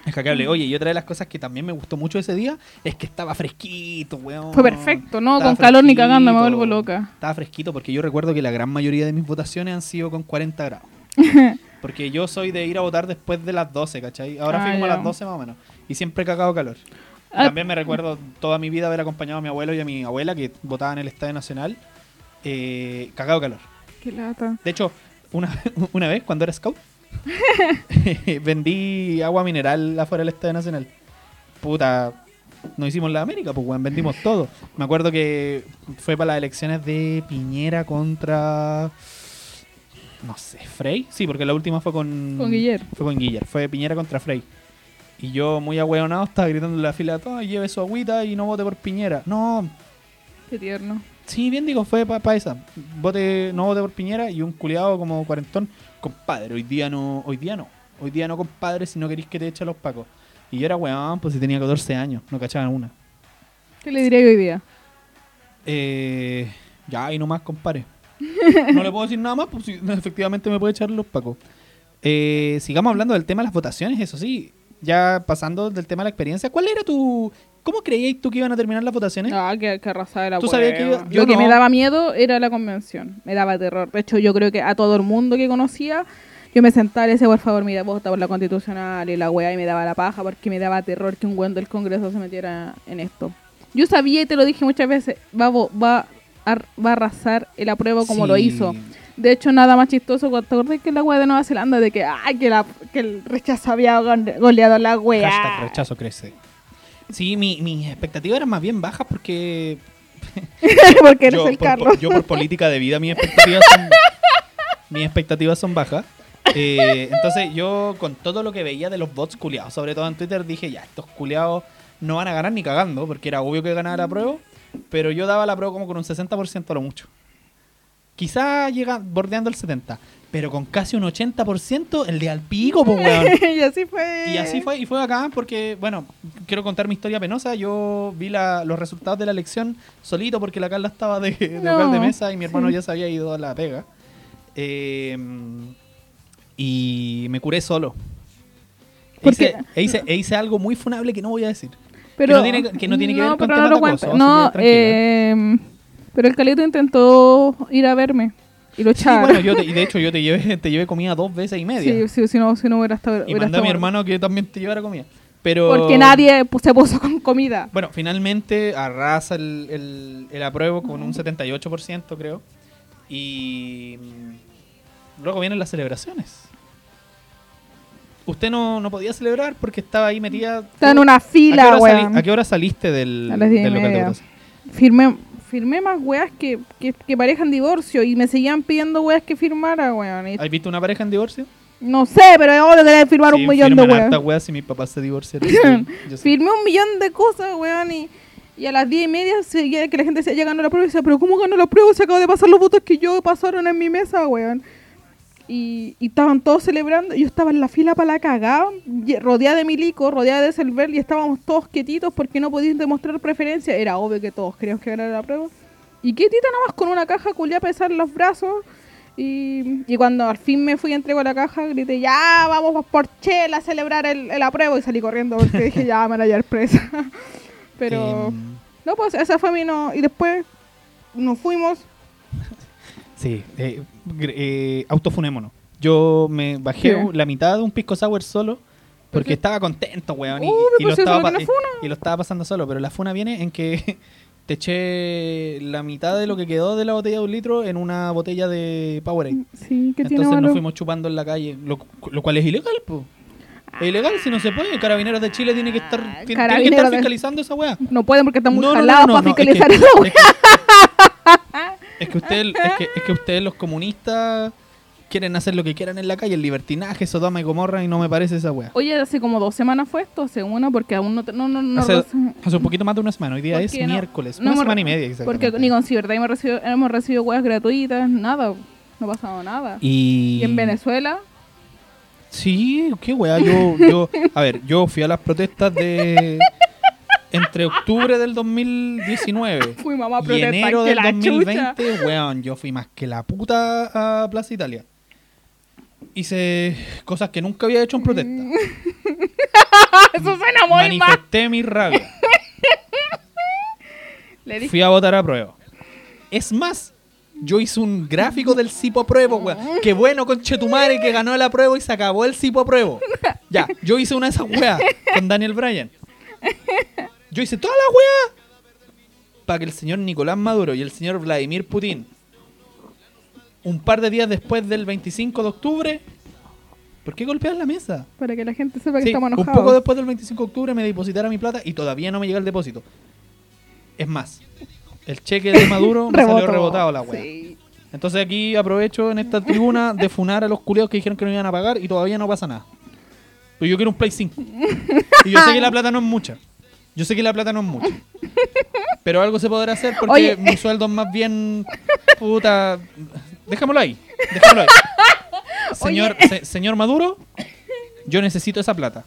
Es hackeable. Oye, y otra de las cosas que también me gustó mucho ese día es que estaba fresquito, weón. Fue perfecto, ¿no? Estaba Con calor ni cagando, me vuelvo loca. Estaba fresquito porque yo recuerdo que la gran mayoría de mis votaciones han sido con 40 grados. Porque yo soy de ir a votar después de las 12, ¿cachai? Ahora Ah, fui como a las 12 más o menos. Y siempre he cagado calor. Ah. También me recuerdo toda mi vida haber acompañado a mi abuelo y a mi abuela que votaban en el Estadio Nacional. Eh, cagado calor. Qué lata. De hecho, una, una vez cuando era scout, vendí agua mineral afuera del Estadio Nacional. Puta, no hicimos la América, pues weón, vendimos todo. Me acuerdo que fue para las elecciones de Piñera contra. No sé, Frey. Sí, porque la última fue con. Con Guiller. Fue con Guiller. Fue Piñera contra Frey. Y yo, muy ahueonado, estaba gritando en la fila: "Toma, lleve su agüita y no vote por Piñera. No, Qué tierno. Sí, bien digo, fue para esa. Vote, no vote por Piñera y un culiado como cuarentón. Compadre, hoy día no, hoy día no. Hoy día no, compadre, si no queréis que te echen los pacos. Y yo era weón, pues si tenía 14 años, no cachaban una. ¿Qué le diría yo hoy día? Eh, ya, y no más, compadre. No le puedo decir nada más, pues efectivamente me puede echar los pacos. Eh, sigamos hablando del tema de las votaciones, eso sí. Ya pasando del tema de la experiencia, ¿cuál era tu... ¿Cómo creías tú que iban a terminar las votaciones? Ah, que, que arrasada era ¿Tú sabías que huevo. iba- yo Lo que me daba miedo era la convención. Me daba terror. De hecho, yo creo que a todo el mundo que conocía, yo me sentaba y le decía, por favor, mira, vota por la constitucional y la weá, y me daba la paja porque me daba terror que un weón del Congreso se metiera en esto. Yo sabía y te lo dije muchas veces, va, va, a, va a arrasar el apruebo como lo hizo. De hecho, nada más chistoso, ¿te acordás que la weá de Nueva Zelanda de que, ay, que, la, que el rechazo había goleado la weá? Hashtag rechazo crece. Sí, mi, mis expectativas eran más bien bajas porque porque eres yo, el por, Carlos. yo por política de vida mis expectativas son, mis expectativas son bajas. Eh, entonces yo con todo lo que veía de los bots culiados, sobre todo en Twitter, dije ya, estos culiados no van a ganar ni cagando, porque era obvio que ganaba la prueba, pero yo daba la prueba como con un 60% a lo mucho. Quizá llega bordeando el 70%, pero con casi un 80% el de al pico, pues weón. y así fue. Y así fue, y fue acá porque, bueno, quiero contar mi historia penosa. Yo vi la- los resultados de la elección solito porque la Carla estaba de, de No, de mesa y mi hermano sí. ya se había ido a la pega. Eh, y me curé solo. E hice, e hice- e hice algo muy funable que no voy a decir. Pero, no tiene- que no tiene que ver con temas no de acoso, No, que eh, pero el Calito intentó ir a verme y lo Sí, echaron. bueno, yo te- y de hecho yo te llevé, te llevé comida dos veces y media. Sí, sí, si no, si no hubiera estado. y hubiera mandé a mi hermano que también te llevara comida. Pero... Porque nadie pu- se puso con comida. Bueno, finalmente arrasa el, el, el apruebo con un 78%, creo. Y mm, luego vienen las celebraciones. Usted no, no podía celebrar porque estaba ahí metida. Está en una ¿A qué, fila, hora sali-. ¿A qué hora saliste del, A las diez y del local de media. votación? Firmé, firmé más weas que, que, que pareja en divorcio y me seguían pidiendo weas que firmara, weón. y- ¿Has visto una pareja en divorcio? no sé, pero es obvio que debe firmar un millón de firman weas. hartas weas si mis papás se divorciaron. Yo sé. Firmé un millón de cosas, weón, y, y a las diez y media seguía que la gente decía, ya ganó la prueba, y decía, pero ¿cómo ganó la prueba? Se acaba de pasar los votos que yo pasaron en mi mesa, weón. Y, y estaban todos celebrando, yo estaba en la fila para la cagada, rodeada de milico, rodeada de Selver, y estábamos todos quietitos porque no podían demostrar preferencia. Era obvio que todos queríamos que ganara la prueba. Y quietita nada más con una caja culia a pesar los brazos. Y, y cuando al fin me fui y entrego la caja, grité, ya vamos por Chela a celebrar el, el apruebo. Y salí corriendo porque dije, ya me van a hallar presa. Pero, no, pues esa fue mi no. Y después nos fuimos. Sí, eh, eh, autofunémonos. Yo me bajé ¿Qué? la mitad de un pisco sour solo porque qué? estaba contento, weón. Y, pues lo estaba y- lo estaba pasando solo. Pero la funa viene en que te eché la mitad de lo que quedó de la botella de un litro en una botella de Powerade. Sí, que Entonces nos fuimos chupando en la calle, lo, lo cual es ilegal, po. Es ilegal si no se puede. Carabineros de Chile tiene que estar, tiene- tiene que estar de- fiscalizando esa weá. No pueden porque están muy No, jalados no, para no, es que- fiscalizar esa es wea. que- Es que usted, es que, es que ustedes los comunistas quieren hacer lo que quieran en la calle, el libertinaje, Sodoma y Gomorra y no me parece esa weá. Oye, hace como dos semanas fue esto, hace una, porque aún no... te- no, no, no Hace, hace un poquito más de una semana, hoy día es porque no- miércoles, una semana y media Porque exactamente. ni con Ciberdad hemos recibido, hemos recibido weas gratuitas, nada, no ha pasado nada. y... Y en Venezuela, Sí, qué weá. Yo, yo, a ver, yo fui a las protestas de entre octubre del 2019 fuimos a y enero del la chucha. 2020, weón, yo fui más que la puta a Plaza Italia. Hice cosas que nunca había hecho en protesta. Eso suena muy mal. Manifesté mi rabia. Le dije, Fui a votar a prueba. Es más, yo hice un gráfico del Cipo Apruebo, weón. Qué bueno con Chetumare que ganó el apruebo y se acabó el Cipo Apruebo. Ya, yo hice una de esas weas con Daniel Bryan. Yo hice toda la wea para que el señor Nicolás Maduro y el señor Vladimir Putin, un par de días después del 25 de octubre, ¿por qué golpean la mesa? para que la gente sepa que Sí, estamos un enojados. poco después del 25 de octubre me depositara mi plata y todavía no me llega el depósito. Es más, el cheque de Maduro me salió rebotado la wea. Sí. Entonces aquí aprovecho en esta tribuna de funar a los culeos que dijeron que no iban a pagar y todavía no pasa nada. Pero yo quiero un Play 5. Y yo sé que la plata no es mucha. Yo sé que la plata no es mucha. Pero algo se podrá hacer porque Oye. mi sueldo es más bien puta. Dejémoslo ahí. Dejémoslo ahí. Señor, se- señor Maduro, yo necesito esa plata.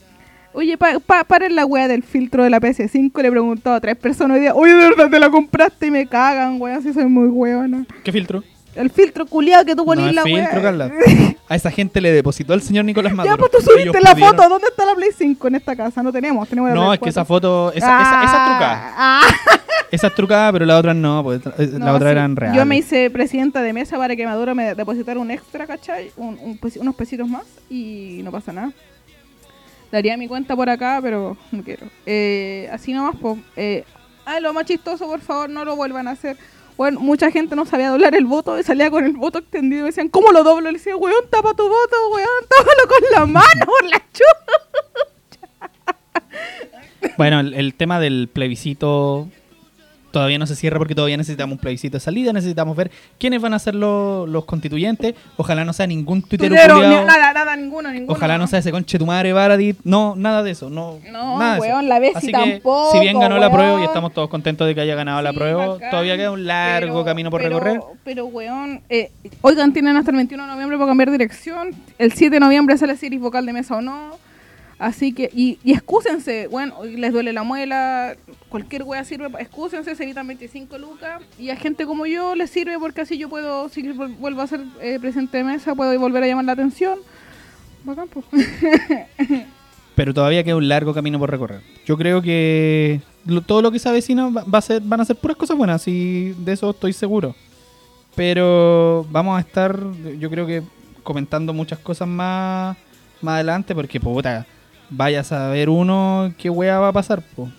Oye, pa, pa, paren la wea del filtro de la PS5. Le he preguntado a tres personas hoy día, oye, ¿de verdad te la compraste? Y me cagan, wea, si soy muy weona. ¿Qué filtro? El filtro culiado que tú No ponís es la filtro. Carla. A esa gente le depositó el señor Nicolás Maduro. Ya, pues tú subiste la pudieron- foto. ¿Dónde está la Play 5 en esta casa? No tenemos, tenemos No, es que esa 4. foto, esa, esa, esa es trucada. Ah, Esa es trucada, pero la otra no, pues eh, no, la otra sí. eran reales. Yo me hice presidenta de mesa para que Maduro me depositara un extra, ¿cachai? Un, un pesi- unos pesitos más y no pasa nada. Daría mi cuenta por acá, pero no quiero. Eh, así nomás, pues. Eh, ah, lo más chistoso, por favor, no lo vuelvan a hacer. Bueno, mucha gente no sabía doblar el voto y salía con el voto extendido y decían, ¿cómo lo doblo? Le decía, weón, tapa tu voto, weón, tápalo con la mano, por la chupa. Bueno, el tema del plebiscito todavía no se cierra porque todavía necesitamos un plebiscito de salida, necesitamos ver quiénes van a ser los, los constituyentes. Ojalá no sea ningún tuitero Tuitero, culiao. ni- nada, nada, ninguno, ninguno. Ojalá no sea ese conche tu madre Baradit. No, nada de eso. No, No, nada de eso. weón, la Bessi Así tampoco, que, si bien ganó la weón. prueba y estamos todos contentos de que haya ganado la Sí, prueba, bacán, todavía queda un largo pero- camino por pero- recorrer. Pero, weón, eh, oigan, tienen hasta el 21 de noviembre para cambiar dirección. El 7 de noviembre sale si eres vocal de mesa o no. Así que, y, y excúsense, bueno, les duele la muela, cualquier wea sirve, excúsense, se evitan 25 lucas. Y a gente como yo les sirve porque así yo puedo, si vuel- vuelvo a ser eh, presidente de mesa, puedo volver a llamar la atención. Bacán, pues. pero todavía queda un largo camino por recorrer. Yo creo que todo lo que se avecina va a ser, van a ser puras cosas buenas, y de eso estoy seguro. Pero vamos a estar, yo creo que comentando muchas cosas más, más adelante, porque puta, vaya a saber uno qué wea va a pasar. po.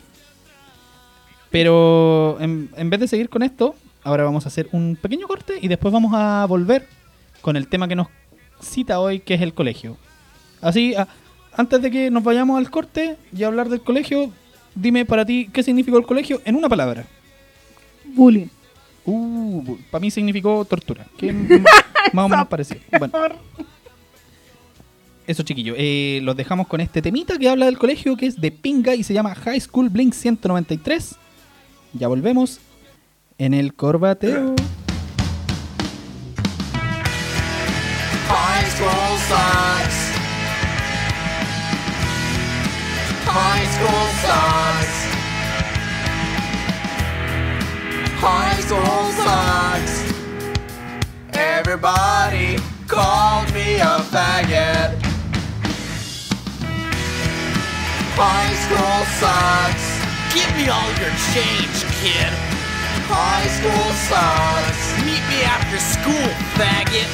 Pero en, en vez de seguir con esto, ahora vamos a hacer un pequeño corte y después vamos a volver con el tema que nos cita hoy, que es el colegio. Así, a- antes de que nos vayamos al corte y hablar del colegio, dime para ti qué significó el colegio en una palabra. Bullying. Uh, para mí significó tortura. Que más o menos. Bueno, eso chiquillo. Eh, los dejamos con este temita que habla del colegio, que es de Pinga y se llama High School Blink 193. Ya volvemos en el corbateo. High school sucks. High school sucks. High school sucks. Everybody called me a faggot. High school sucks. Give me all your change, kid. High school sucks. Meet me after school, faggot.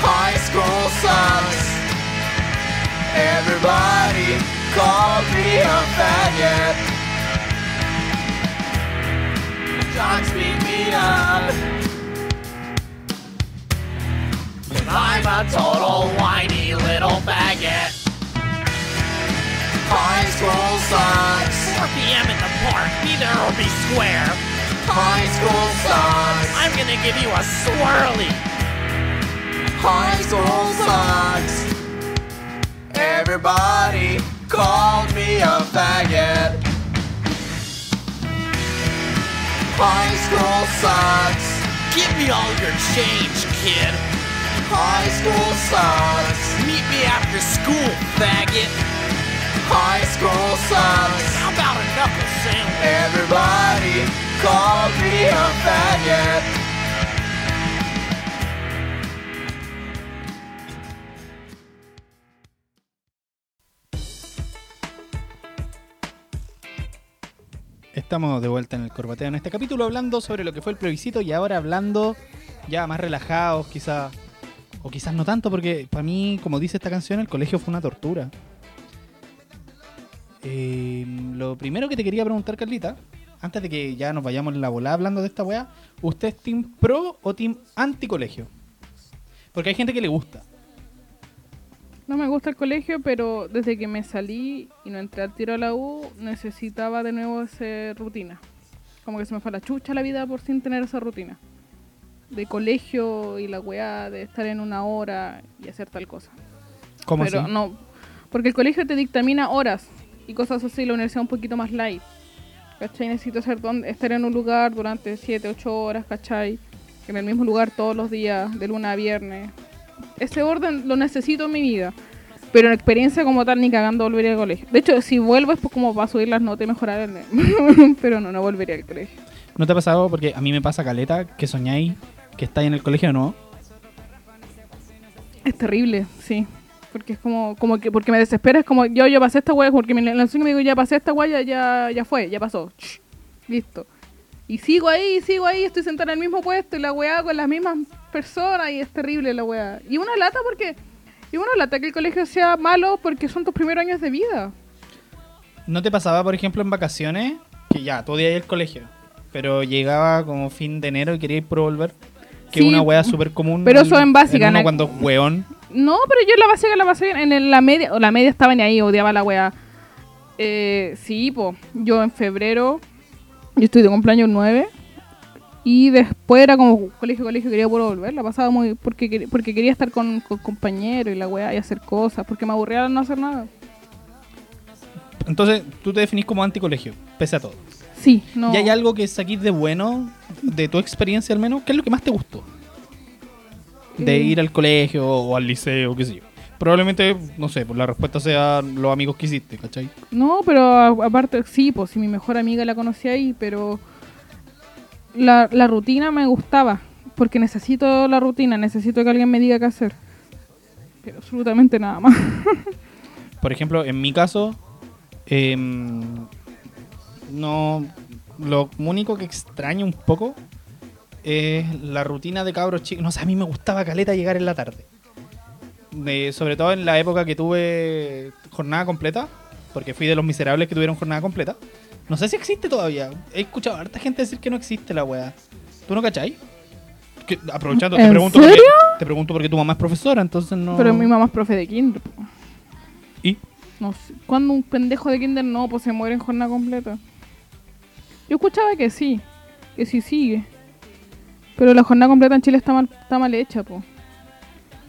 High school sucks. Everybody called me a faggot. Jocks beat me up. I'm a total whiny little faggot. High school sucks. 4 p.m. in the park, be there or be square. High school sucks. I'm gonna give you a swirly. High school sucks. Everybody called me a faggot. High school sucks. Give me all your change, kid. High school sucks. Meet me after school, faggot. High school sucks. How about a knuckle sandwich? Everybody called me a faggot. Estamos de vuelta en el corbateo en este capítulo hablando sobre lo que fue el plebiscito y ahora hablando ya más relajados, quizás, o quizás no tanto, porque para mí, como dice esta canción, el colegio fue una tortura. Eh, lo primero que te quería preguntar, Carlita, antes de que ya nos vayamos en la volada hablando de esta weá, ¿usted es team pro o team anti colegio? Porque hay gente que le gusta. No me gusta el colegio, pero desde que me salí y no entré al tiro a la U, necesitaba de nuevo esa rutina. Como que se me fue la chucha la vida por sin tener esa rutina. De colegio y la weá, de estar en una hora y hacer tal cosa. ¿Cómo pero así? no, porque el colegio te dictamina horas y cosas así, la universidad un poquito más light. ¿Cachai? Necesito hacer don- estar en un lugar durante 7, 8 horas, ¿cachai? En el mismo lugar todos los días, de lunes a viernes. Ese orden lo necesito en mi vida. Pero en experiencia como tal, ni cagando volvería al colegio. De hecho, si vuelvo es pues como para subir las notas y mejorar el... pero no, no volvería al colegio. ¿No te ha pasado? Porque a mí me pasa caleta que soñáis que estáis en el colegio no. Es terrible, sí. Porque es como, como que, porque me desespera, es como, yo, yo pasé esta weá, porque me, en el sueño me digo, ya pasé esta weá, ya, ya, fue, ya pasó. Ch, listo. Y sigo ahí, sigo ahí, estoy sentada en el mismo puesto y la weá con las mismas personas y es terrible la weá. Y una lata porque, y una lata que el colegio sea malo porque son tus primeros años de vida. ¿No te pasaba, por ejemplo, en vacaciones que ya, todo día el colegio, pero llegaba como fin de enero y quería ir por volver? Que es Sí, una wea súper común. pero eso en básica, uno ¿no? cuando es weón. No, pero yo la básica la pasé bien. En la media, o la media estaba ni ahí, odiaba la weá. Eh, sí, po. Yo en febrero, yo estoy de cumpleaños 9. Y después era como colegio, colegio, quería volver. La pasaba muy. Porque, porque quería estar con, con compañeros y la weá y hacer cosas. Porque me aburría no hacer nada. Entonces, tú te definís como anticolegio, pese a todo. Sí, no. ¿Y hay algo que saquís de bueno, de tu experiencia al menos? ¿Qué es lo que más te gustó? De Eh. ir al colegio o al liceo, qué sé yo. Probablemente, no sé, pues la respuesta sea los amigos que hiciste, ¿cachai? No, pero a- aparte, sí, pues si mi mejor amiga la conocí ahí, pero la, la rutina me gustaba, porque necesito la rutina, necesito que alguien me diga qué hacer. Pero absolutamente nada más. Por ejemplo, en mi caso, em, no. Lo único que extraño un poco es la rutina de cabros chicos. No sé, a mí me gustaba caleta llegar en la tarde. De- sobre todo en la época que tuve jornada completa, porque fui de los miserables que tuvieron jornada completa. No sé si existe todavía. He escuchado a harta gente decir que no existe la weá. ¿Tú no cachai? Que- aprovechando, te ¿En pregunto, serio? porque, te pregunto porque tu mamá es profesora, entonces no. Pero mi mamá es profe de kinder. po. ¿Y? No sé. Cuando un pendejo de kinder no, pues se muere en jornada completa. Yo escuchaba que sí, que sí sigue. Pero la jornada completa en Chile está mal, está mal hecha. A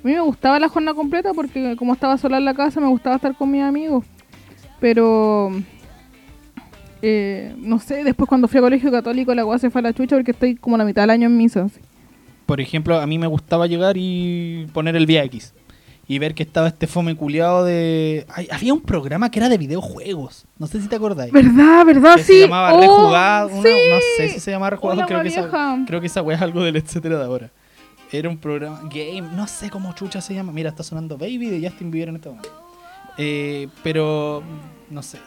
mí me gustaba la jornada completa porque como estaba sola en la casa me gustaba estar con mis amigos. Pero... eh, no sé, después cuando fui a colegio católico la weá se fue a la chucha porque estoy como la mitad del año en misa. Por ejemplo, a mí me gustaba llegar y poner el VX. Y ver que estaba este fome culiado de... Ay, había un programa que era de videojuegos. No sé si te acordáis. ¿Verdad, verdad? que sí. se llamaba Oh, Rejugado. una- sí. No sé si se llamaba Rejugado. Creo que, esa, creo que esa wea es algo del etcétera de ahora. Era un programa. Game. No sé cómo chucha se llama. Mira, está sonando Baby de Justin Bieber en este momento. Eh, pero. No sé.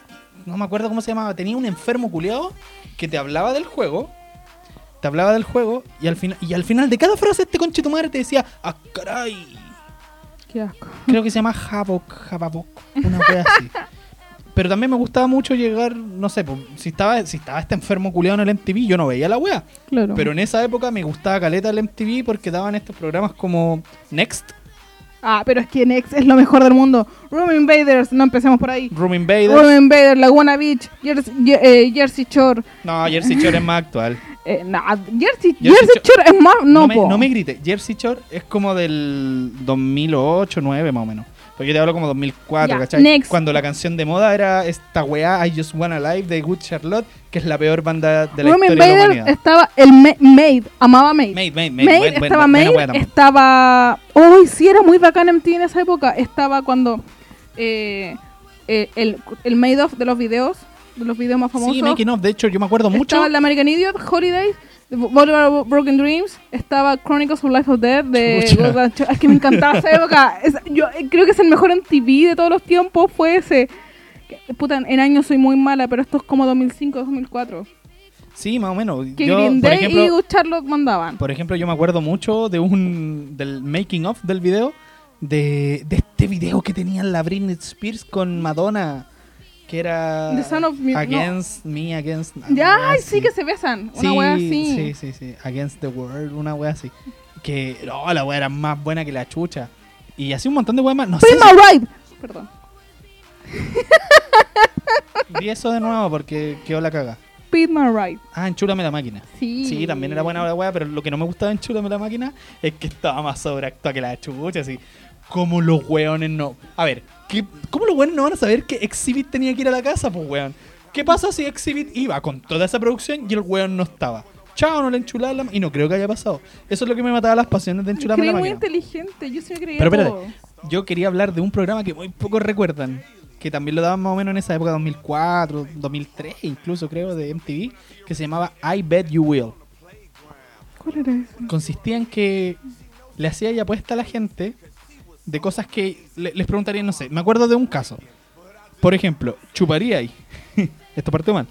No me acuerdo cómo se llamaba. Tenía un enfermo culiado que te hablaba del juego. Te hablaba del juego. Y al, final y al final de cada frase, este conche tu madre te decía: ¡Ah, caray! Qué asco. Creo que se llama Havok, Havok, una wea así. Pero también me gustaba mucho llegar, no sé, pues, si estaba si estaba este enfermo culiado en el MTV, yo no veía la wea. Claro. Pero en esa época me gustaba caleta el MTV porque daban estos programas como Next, Ah, pero es que Next es lo mejor del mundo. Room Invaders, no empecemos por ahí. Room Invaders. Room Invaders, Laguna Beach, Jersey, eh, Jersey Shore. No, Jersey Shore es más actual. Eh, nah, Jersey, Jersey Jersey Shore es más. No, No, me, no me grite, Jersey Shore es como del 2008, 2009 más o menos. Porque yo te hablo como 2004, Ya, ¿cachai? next. Cuando la canción de moda era esta weá, I Just Wanna Live de Good Charlotte, que es la peor banda de la historia de la humanidad. estaba el Ma- Maid, amaba Maid. Maid, Maid, Maid, Maid, buen- buen- estaba buena Maid, estaba... Uy, sí, era muy bacán MTV en esa época. Estaba cuando eh, eh, el, el Maid of de los videos, de los videos más famosos. Sí, Making of, de hecho, yo me acuerdo mucho. Estaba el American Idiot, Holidays, Boulevard Broken Dreams, estaba Chronicles of Life of Death de. Golden Es que me encantaba esa época. Es- yo eh, creo que es el mejor en TV de todos los tiempos. Fue ese. Puta, en años soy muy mala, pero esto es como 2005, 2004. Sí, más o menos. Que Yo, Green por Day y ejemplo, Charlotte mandaban. por ejemplo, yo me acuerdo mucho de un del making of del video de, de este video que tenían la Britney Spears con Madonna que era The Son of Me- no. Against Me Against Ya, ay, sí que se besan. Una sí, wea así. sí, sí, sí, Against the World, una wea así. Que no, la wea era más buena que la chucha. Y así un montón de weas más. No sé Pin si ride. Perdón. vi eso de nuevo porque quedó la caga. Pin my ride. Ah, enchúlame la máquina. Sí. Sí, también era buena la wea, pero lo que no me gustaba en Chúrame la máquina es que estaba más sobreactuada que la chucha, así. Como los weones no. A ver, ¿qué, ¿cómo los weones no van a saber que Exhibit tenía que ir a la casa, pues weón? ¿Qué pasa si Exhibit iba con toda esa producción y el weón no estaba? Chao, no le enchulaban la ma- Y no creo que haya pasado. Eso es lo que me mataba las pasiones de enchularme Creí la muy máquina. inteligente. Yo sí me creía Pero espérate. Yo quería hablar de un programa que muy pocos recuerdan. Que también lo daban más o menos en esa época, 2004, 2003 incluso creo, de MTV. Que se llamaba I Bet You Will. ¿Cuál era ese? consistía en que le hacía y apuesta a la gente de cosas que le- les preguntarían, no sé, me acuerdo de un caso. Por ejemplo, chuparía ahí. Esto partió mal.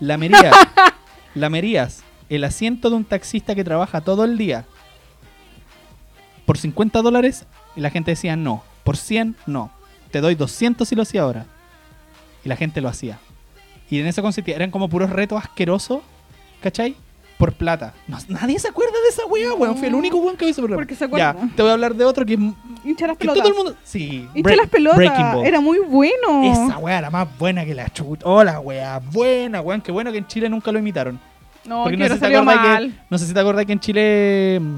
Lamerías, lamerías el asiento de un taxista que trabaja todo el día por 50 dólares y la gente decía no. Por 100, no. Te doy 200 si lo hacía ahora. Y la gente lo hacía. Y en eso consistía, eran como puros retos asquerosos, ¿cachai? Por plata. No- nadie se acuerda de esa weá, weón. Fui el único weón que hizo programa. Porque se acuerda. Ya, te voy a hablar de otro que, Hincha las pelotas. todo el mundo. Sí, Hincha las pelotas. Era muy bueno. Esa weá era más buena que la chuta. Hola, weá. Buena, weón. Qué bueno que en Chile nunca lo imitaron. No, Porque que no sé, si te mal. que, no sé si te acordás que en Chile mm,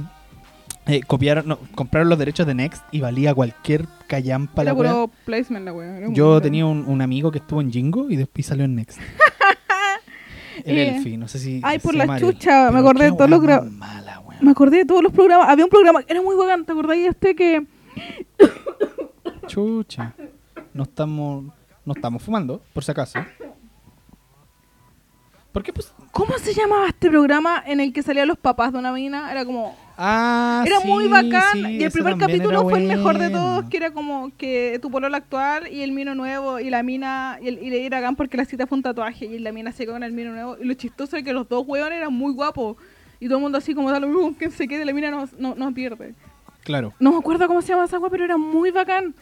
eh, copiaron, no, compraron los derechos de Next y valía cualquier callampa la Era weá. puro placement la wea. Muy Yo tenía un, un amigo que estuvo en Jingo y después salió en Next. El Eh, Elfi, no sé si. ay, por la Ariel. chucha, me acordé de todos los mala, weón. Me acordé de todos los programas. Había un programa era muy bacán. ¿Te acordáis de este que Chucha. No estamos, no estamos fumando, por si acaso. ¿Por qué pues? ¿Cómo se llamaba este programa en el que salían los papás de una mina? Era como... Ah, Era sí, muy bacán. sí, y el primer capítulo fue el mejor de bueno. todos, que era como que tu pololo actual y el mino nuevo y la mina y, el, y le era bacán porque la cita fue un tatuaje y la mina se quedó con el mino nuevo. Y lo chistoso es que los dos hueones eran muy guapos. Y todo el mundo así como da lo mismo quien se quede, la mina no, no, no pierde. Claro. No me acuerdo cómo se llama esa wea, pero era muy bacán.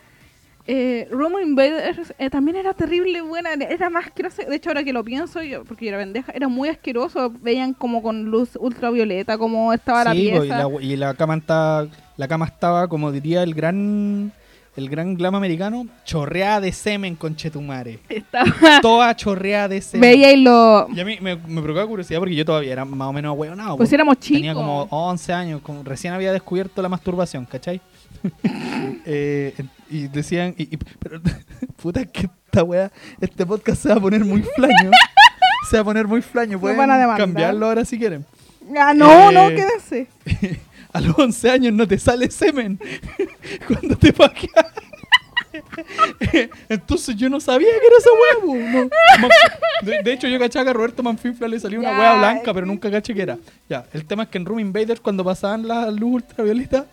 Eh, Romo Invaders eh, también era terrible buena, era más asqueroso. De hecho, ahora que lo pienso, yo, porque yo era pendeja, era muy asqueroso. Veían como con luz ultravioleta, como estaba la po, y, pieza. la, y la cama estaba, la cama estaba, como diría el gran el gran glam americano, chorreada de semen con Chetumare. Estaba... Toda chorreada de semen. Veía y lo... Y a mí me, me provocaba curiosidad porque yo todavía era más o menos ahueonado. Pues éramos chicos. Tenía como 11 años, como recién había descubierto la masturbación, ¿cachai? Eh, y decían, y, y- pero, puta que esta wea, este podcast se va a poner muy flaño. se va a poner muy flaño, pueden van a cambiarlo ahora si quieren. Ah, no, Eh, no, quédese. A los 11 años no te sale semen cuando te paqueas. Entonces yo no sabía que era esa hueá. po, no. De, de hecho, yo cachaba que a Roberto Manfinfla le salió una hueá blanca, pero nunca caché que era. Ya, el tema es que en Room Invaders, cuando pasaban la luz ultravioleta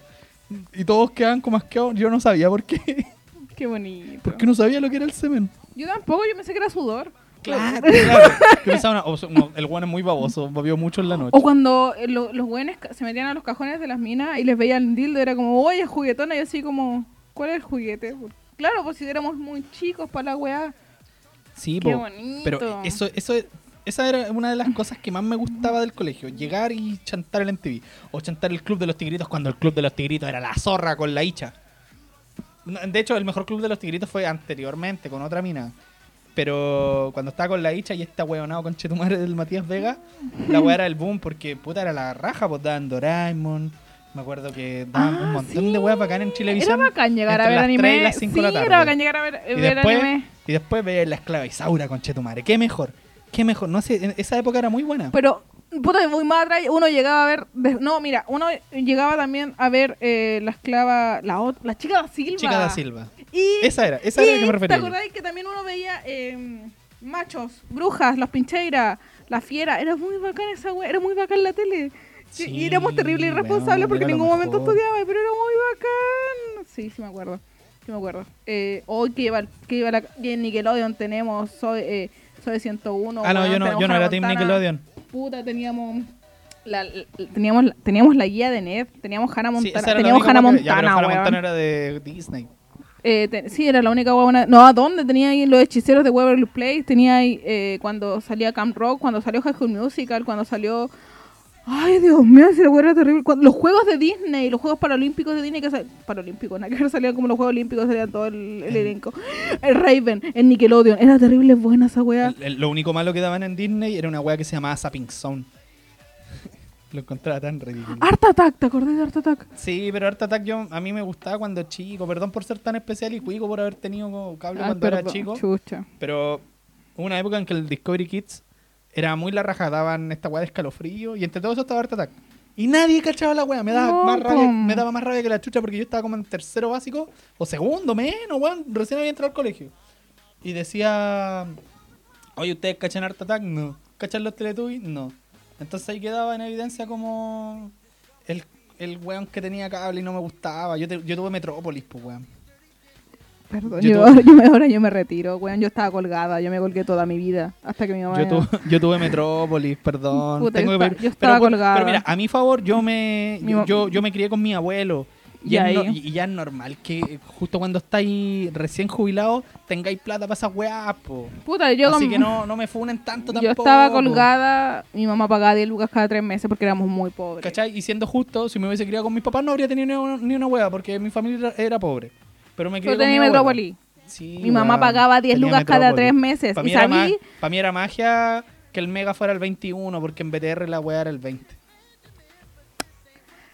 y todos quedaban como asqueados, yo no sabía por qué. Qué bonito. Porque no sabía lo que era el semen. Yo tampoco, yo pensé que era sudor. Claro, claro. Yo pensaba, una- o no, el guano es muy baboso, bebió mucho en la noche. O cuando eh, lo- los güeyes ca- se metían a los cajones de las minas y les veían el dildo, era como, oye, juguetona, y así como, ¿cuál es el juguete? Claro, pues si éramos muy chicos para la weá. Sí, Qué po. bonito. Pero eso, eso, esa era una de las cosas que más me gustaba del colegio. Llegar y chantar el MTV. O chantar el Club de los Tigritos cuando el Club de los Tigritos era la zorra con la hicha. De hecho, el mejor Club de los Tigritos fue anteriormente, con otra mina. Pero cuando estaba con la hicha y esta huevonado con Chetumare del Matías Vega, la hueá era el boom porque puta era la raja, pues daban Doraemon. Me acuerdo que daban Ah, un montón sí. de weas bacán en Era Chilevisión. bacán llegar a ver anime. 3 y las 5 sí, de la tarde. era bacán llegar a ver, Y ver después, anime. y después veía la esclava Isaura con Chetumare. ¿Qué mejor? ¿Qué mejor? No sé, en esa época era muy buena. Pero, puta, muy más atrás, uno llegaba a ver. no, mira, uno llegaba también a ver eh, la esclava, la, ot- la chica da Silva. Chica da Silva. Y, Esa era, esa era a la que me y, refería. ¿Te acordáis que también uno veía eh, machos, brujas, los pincheiras, la fiera? Era muy bacán esa wea, era muy bacán la tele. Sí, y éramos terribles weón, irresponsables porque en era ningún momento estudiaba, pero era muy bacán. Sí, sí me acuerdo. Sí me acuerdo. Eh, hoy que iba, que iba la, y en Nickelodeon tenemos Soy, eh, Soy 101. Ah, no, yo no, yo no era Team Montana. Nickelodeon. Puta, teníamos la, la- teníamos teníamos la guía de Ned, teníamos Hannah Montana, teníamos Hannah que- ya, Montana, Hannah. Montana era de Disney. Eh, sí, era la única buena. No, ¿a dónde? Tenía ahí los hechiceros de Waverly Place. Tenía ahí eh, cuando salía Camp Rock, cuando salió High School Musical, cuando salió. Ay, Dios mío, si la era terrible. Cuando- los juegos de Disney, los juegos paralímpicos de Disney, que sal- paralímpicos, nada que salían como los juegos olímpicos, salían todo el, el elenco. El Raven, el Nickelodeon, era terrible buena esa. El- el- lo único malo que daban en Disney era una wea que se llamaba Zapping Zone. lo encontraba tan ridículo. Art Attack, ¿te acordás de Art Attack? Sí, pero Art Attack yo, a mí me gustaba cuando chico. Perdón por ser tan especial y cuico por haber tenido cable Ah, cuando era chico. Chucha. Pero hubo una época en que el Discovery Kids era muy la raja, daban esta weá de escalofrío y entre todo eso estaba Art Attack. Y nadie cachaba la weá, me daba, No, más rabia, me daba más rabia que la chucha porque yo estaba como en tercero básico o segundo, menos, weón, recién había entrado al colegio. Y decía, oye, ¿ustedes cachan Art Attack? No. ¿Cachan los Teletubbies? No. Entonces ahí quedaba en evidencia como el, el weón que tenía cable y no me gustaba. Yo, te- yo tuve Metrópolis, pues weón. Perdón, Yo yo, tuve- yo me- ahora yo me retiro, weón. Yo estaba colgada, yo me colgué toda mi vida. Hasta que mi mamá. Yo tuve, yo tuve Metrópolis, perdón. Puta, Tengo yo que estaba pero, colgada. pero mira, a mi favor, yo me Mi yo, yo, me crié con mi abuelo. Y, ahí. no- y- ya es normal que justo cuando estáis recién jubilados tengáis plata para esas weas, po. Puta, yo Así con- que no, no me funen tanto tampoco. Yo estaba colgada, mi mamá pagaba 10 lucas cada tres meses porque éramos muy pobres. ¿Cachai? Y siendo justo, si me hubiese criado con mis papás no habría tenido ni una, ni una wea porque mi familia era, era pobre. Pero me crié Yo con mi tenía abuelo. Metrópoli. Sí, Mi mamá weón, pagaba 10 tenía lucas cada tres meses. Para Y mí, era sabí, ma- pa' mí era magia que el Mega fuera el 21, porque en BTR la weá era el 20.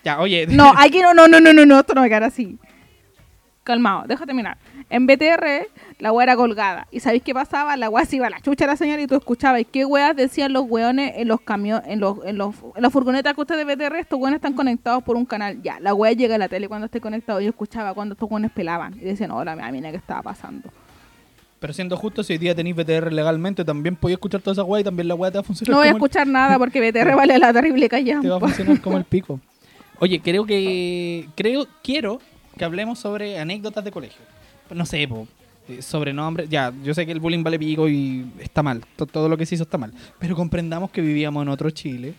Ya, oye. No, aquí no, no, no, no, no, no, esto no me queda así. Calmado, déjame terminar. En BTR, la weá era colgada. ¿Y sabéis qué pasaba? La weá se iba a la chucha de la señal y tú escuchabas. ¿Y qué weas decían los weones en los camiones, en los, en los, en las furgonetas que ustedes de BTR? Estos weones están conectados por un canal. Ya, la weá llega a la tele cuando esté conectado. Yo escuchaba cuando estos weones pelaban. Y decían, hola, mira, mira qué estaba pasando. Pero siendo justo, si hoy día tenéis BTR legalmente, también podéis escuchar toda esa weá y también la weá te va a funcionar. No voy a el- escuchar nada porque BTR vale la terrible te va a funcionar como el pico. Oye, creo que. Creo, quiero que hablemos sobre anécdotas de colegio. No sé, po, eh, sobrenombres. Ya, yo sé que el bullying vale pico y está mal. to- todo lo que se hizo está mal. Pero comprendamos que vivíamos en otro Chile.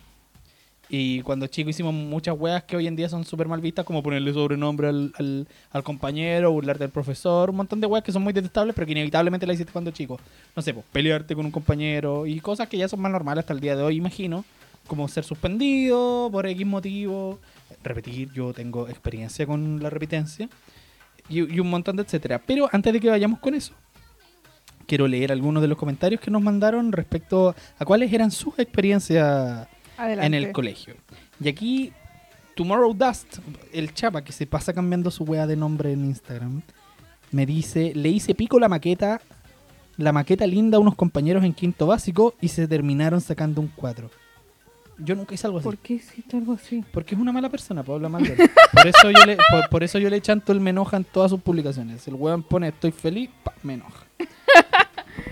Y cuando chicos hicimos muchas weas que hoy en día son súper mal vistas, como ponerle sobrenombre al, al, al compañero, burlarte del profesor, un montón de weas que son muy detestables, pero que inevitablemente la hiciste cuando chico. No sé, pues, pelearte con un compañero y cosas que ya son más normales hasta el día de hoy, imagino, como ser suspendido por X motivo, repetir, yo tengo experiencia con la repitencia. Y, y un montón de etcétera. Pero antes de que vayamos con eso, quiero leer algunos de los comentarios que nos mandaron respecto a cuáles eran sus experiencias Adelante. en el colegio. Y aquí, Tomorrow Dust, el chapa que se pasa cambiando su wea de nombre en Instagram, me dice, le hice pico la maqueta, la maqueta linda a unos compañeros en quinto básico y se terminaron sacando un 4. Yo nunca hice algo así. ¿Por qué hiciste algo así? Porque es una mala persona, mal de él. Por eso yo le, por, por eso yo le chanto el me enoja en todas sus publicaciones. El weón pone estoy feliz, pa, me enoja.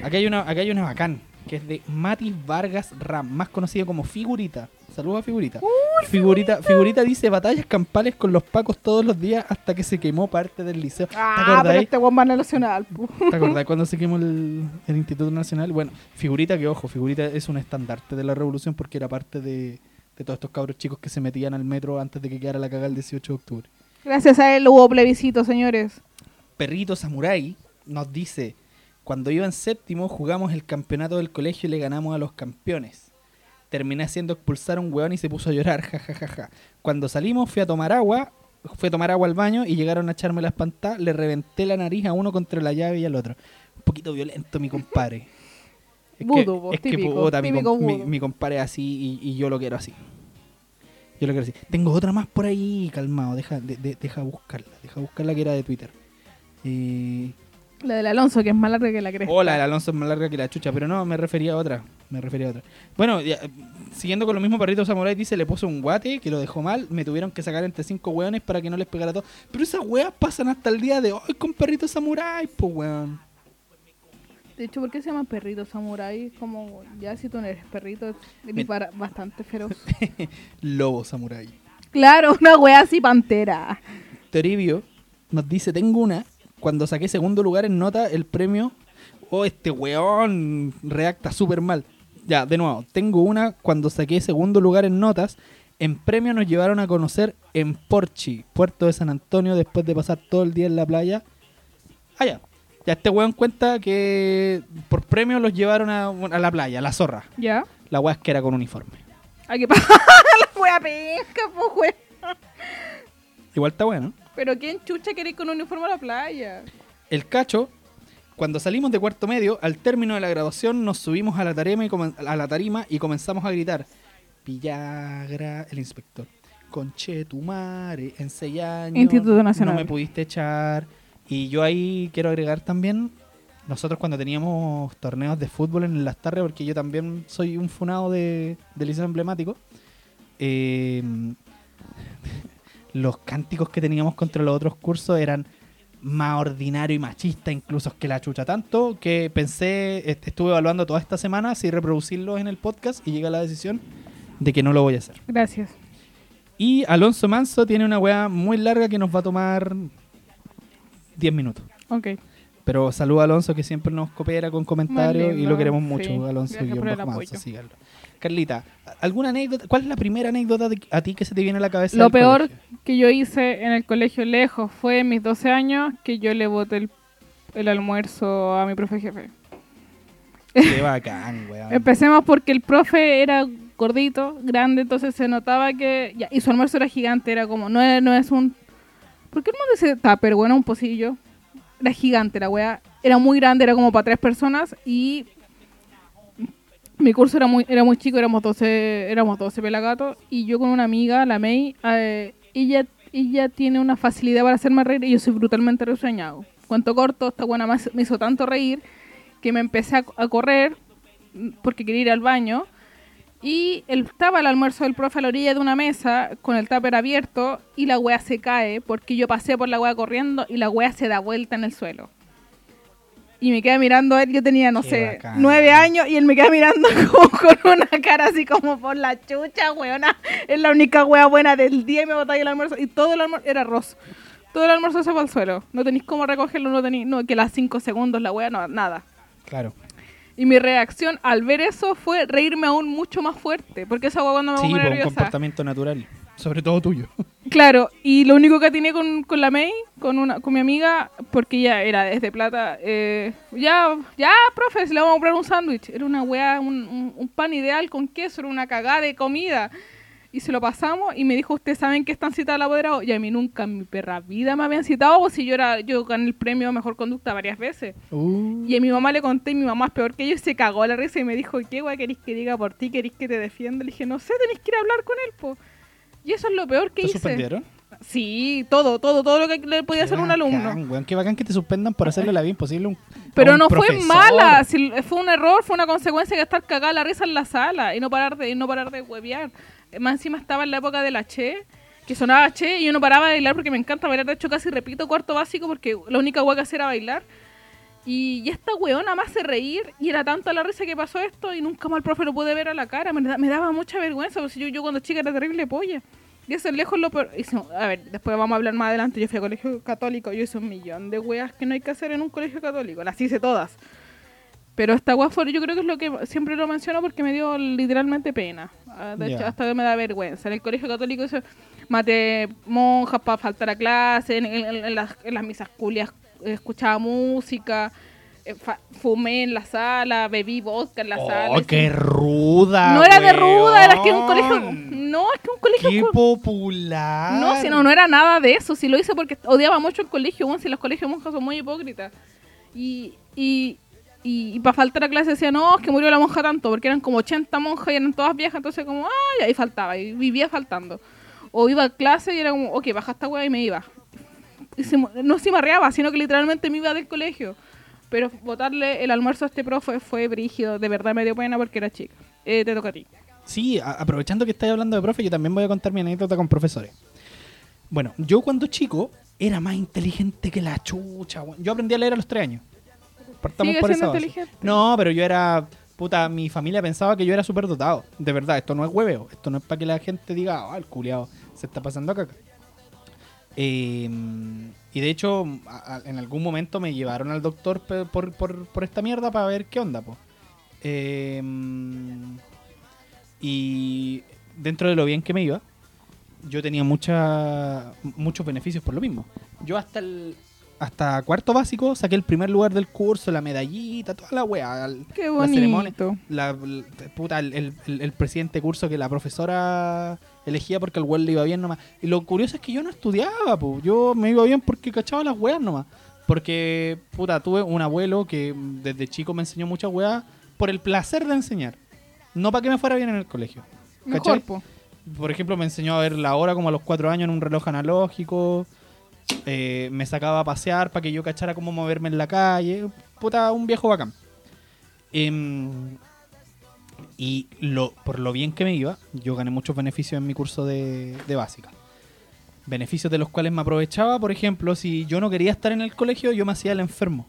Aquí hay una, aquí hay una bacán, que es de Matis Vargas Ram, más conocido como Figurita. Saludos a Figurita. Figurita, Figurita dice batallas campales con los pacos todos los días hasta que se quemó parte del liceo. ¿Te Ah, pero acordáis? este nacional. pu. ¿Te acordás cuando se quemó el, el Instituto Nacional? Bueno, Figurita, que ojo, Figurita es un estandarte de la revolución porque era parte de, de todos estos cabros chicos que se metían al metro antes de que quedara la cagada el 18 de octubre. Gracias a él hubo plebiscito, señores. Perrito Samurai nos dice, cuando iba en séptimo jugamos el campeonato del colegio y le ganamos a los campeones. Terminé haciendo expulsar a un weón y se puso a llorar, jajajaja. Cuando salimos fui a tomar agua, fui a tomar agua al baño y llegaron a echarme la espantada, le reventé la nariz a uno contra la llave y al otro. Un poquito violento mi compadre. Es que, es que puta, mi, típico mi- mi compadre es así y, y yo lo quiero así. Yo lo quiero así. Tengo otra más por ahí, calmado, deja, de- de- deja buscarla, deja buscarla que era de Twitter. Eh, La del Alonso, que es más larga que la cresta. Hola, el Alonso es más larga que la chucha, pero no, me refería a otra. Me refería a otra. Bueno, ya, eh, siguiendo con lo mismo, Perrito Samurai dice, le puso un guate que lo dejó mal, me tuvieron que sacar entre cinco hueones para que no les pegara todo. Pero esas hueas pasan hasta el día de hoy con Perrito Samurai, pues weón. De hecho, ¿por qué se llama perrito samurai? Como, ya si tú no eres perrito, Me- para- bastante feroz. Lobo Samurai. claro, una wea así pantera. Toribio nos dice, tengo una, cuando saqué segundo lugar en nota, el premio... Oh, este weón reacta súper mal. Ya, de nuevo, tengo una, cuando saqué segundo lugar en notas, en premio nos llevaron a conocer en Porchi, puerto de San Antonio, después de pasar todo el día en la playa. Ah, ya. Ya este weón cuenta que por premio los llevaron a, a la playa, a la zorra. ¿Ya? La weá es que era con uniforme. Hay que pagar la wea penca, pues wea. Igual está bueno. Pero ¿quién chucha quiere ir con uniforme a la playa? El cacho, cuando salimos de cuarto medio, al término de la graduación nos subimos a la tarima y, a la tarima y comenzamos a gritar. Villagra, el inspector. Conchetumare, en seis años. Instituto Nacional. No me pudiste echar. Y yo ahí quiero agregar también, nosotros cuando teníamos torneos de fútbol en las tardes, porque yo también soy un funado de, de liceo emblemático, eh, los cánticos que teníamos contra los otros cursos eran más ordinario y machista incluso que la chucha tanto que pensé est- estuve evaluando toda esta semana si reproducirlos en el podcast y llegué a la decisión de que no lo voy a hacer Gracias. y Alonso Manso tiene una weá muy larga que nos va a tomar 10 minutos Ok. Pero saluda a Alonso que siempre nos coopera con comentarios y lo queremos sí. mucho Alonso bajo Manso, síganlo. Carlita ¿alguna anécdota? ¿cuál es la primera anécdota de- a ti que se te viene a la cabeza Lo peor colegio? que yo hice en el colegio lejos fue en mis 12 años que yo le boté el, el almuerzo a mi profe jefe. qué bacán weón Empecemos porque el profe era gordito, grande, entonces se notaba que... ya, y su almuerzo era gigante, era como... No es, no es un... ¿Por qué el mundo dice tupper, bueno, un pocillo? Era gigante la wea. Era muy grande, era como para tres personas y... Mi curso era muy, era muy chico, éramos 12, éramos 12 pelagatos y yo con una amiga, la May, eh, ella, ella tiene una facilidad para hacerme reír y yo soy brutalmente risueñado. Cuento corto, esta buena me hizo tanto reír que me empecé a, a correr porque quería ir al baño y estaba el almuerzo del profe a la orilla de una mesa con el tupper abierto y la wea se cae porque yo pasé por la wea corriendo y la wea se da vuelta en el suelo. Y me queda mirando a él, yo tenía, no Qué sé, bacán. nueve años y él me queda mirando como con una cara así como por la chucha, weona. Es la única wea buena del día y me botáis el almuerzo. Y todo el almuerzo era arroz. Todo el almuerzo se fue al suelo. No tenéis cómo recogerlo, no tenéis, no, que las cinco segundos la wea, no, nada. claro Y mi reacción al ver eso fue reírme aún mucho más fuerte, porque esa hueá cuando me sí por un nerviosa. comportamiento natural sobre todo tuyo Claro, y lo único que tenía con, con la May, con una con mi amiga, porque ella era desde plata, eh, ya, ya, profe, si le vamos a comprar un sándwich. Era una weá, un, un- un pan ideal con queso, era una cagada de comida. Y se lo pasamos y me dijo, ¿ustedes saben que están citados al apoderado? Y a mí nunca en mi perra vida me habían citado, o si yo era yo gané el premio Mejor Conducta varias veces. Uh, Y a mi mamá le conté y mi mamá es peor que yo y se cagó a la risa y me dijo, ¿qué guay queréis que diga por ti? ¿Queréis que te defienda? Le dije, no sé, tenéis que ir a hablar con él, po. Y eso es lo peor que ¿Te hice. suspendieron? Sí, todo, todo, todo lo que le podía Qué hacer un alumno. weón, qué bacán que te suspendan por hacerle la vida imposible a un a Pero un no fue mala, si fue un error, fue una consecuencia de estar cagada la risa en la sala y no parar de, y no parar de huevear. Más encima estaba en la época de la Che, que sonaba Che y yo no paraba de bailar porque me encanta bailar. De hecho, casi repito cuarto básico porque la única hueá que hacía era bailar. Y, y esta weona me hace reír y era tanta la risa que pasó esto y nunca más el profe lo pude ver a la cara. Me, me daba mucha vergüenza porque yo, yo cuando chica era terrible polla. Y eso es lejos lo peor. si- a ver, después vamos a hablar más adelante. Yo fui a colegio católico. Yo hice un millón de weas que no hay que hacer en un colegio católico. Las hice todas. Pero esta fue, yo creo que es lo que siempre lo menciono porque me dio literalmente pena. Ah, De hecho, Ya. hasta me da vergüenza. En el colegio católico hice mate monjas para faltar a clase. En, en- en las, en las misas culias eh, escuchaba música. eh, fumé en la sala, bebí vodka en la sala. Oh, qué ruda. no era de ruda, era que un colegio. No, es que un colegio. Qué popular. no, si no, no era nada de eso. Si lo hice porque odiaba mucho el colegio, bueno, si los colegios monjas son muy hipócritas. Y, y, y, para faltar a clase decía, no, es que murió la monja tanto, porque eran como 80 monjas y eran todas viejas, entonces como, ay, ahí faltaba, y vivía faltando. O iba a clase y era como, ok, baja esta weá y me iba. Y se no se marreaba, sino que literalmente me iba del colegio. Pero botarle el almuerzo a este profe fue brígido, de verdad me dio pena porque era chica. Eh, te toca a ti. Sí, a- aprovechando que estáis hablando de profe, yo también voy a contar mi anécdota con profesores. Bueno, yo cuando chico era más inteligente que la chucha. Yo aprendí a leer a los tres años. Partamos Sigue por esa base. inteligente. No, pero yo era. Puta, mi familia pensaba que yo era súper dotado. De verdad, esto no es hueveo. Esto no es para que la gente diga, ah, el culiao se está pasando acá. Eh, y de hecho, a- a- en algún momento me llevaron al doctor pe- por, por, por esta mierda para ver qué onda, po. Eh, y dentro de lo bien que me iba, yo tenía mucha, muchos beneficios por lo mismo. Yo hasta el hasta cuarto básico saqué el primer lugar del curso, la medallita, toda la weá. el- Qué la ceremonia, bonito. la, la- puta, el, el- presidente de curso que la profesora elegía porque al weón le iba bien nomás. Y lo curioso es que yo no estudiaba, po. yo me iba bien porque cachaba las weas nomás. Porque, puta, tuve un abuelo que desde chico me enseñó muchas weas por el placer de enseñar. No para que me fuera bien en el colegio. Mejor. Por ejemplo, me enseñó a ver la hora como a los cuatro años en un reloj analógico. Eh, me sacaba a pasear para que yo cachara cómo moverme en la calle. Puta, un viejo bacán. Em, y lo, por lo bien que me iba, yo gané muchos beneficios en mi curso de, de básica. Beneficios de los cuales me aprovechaba, por ejemplo, si yo no quería estar en el colegio, yo me hacía el enfermo.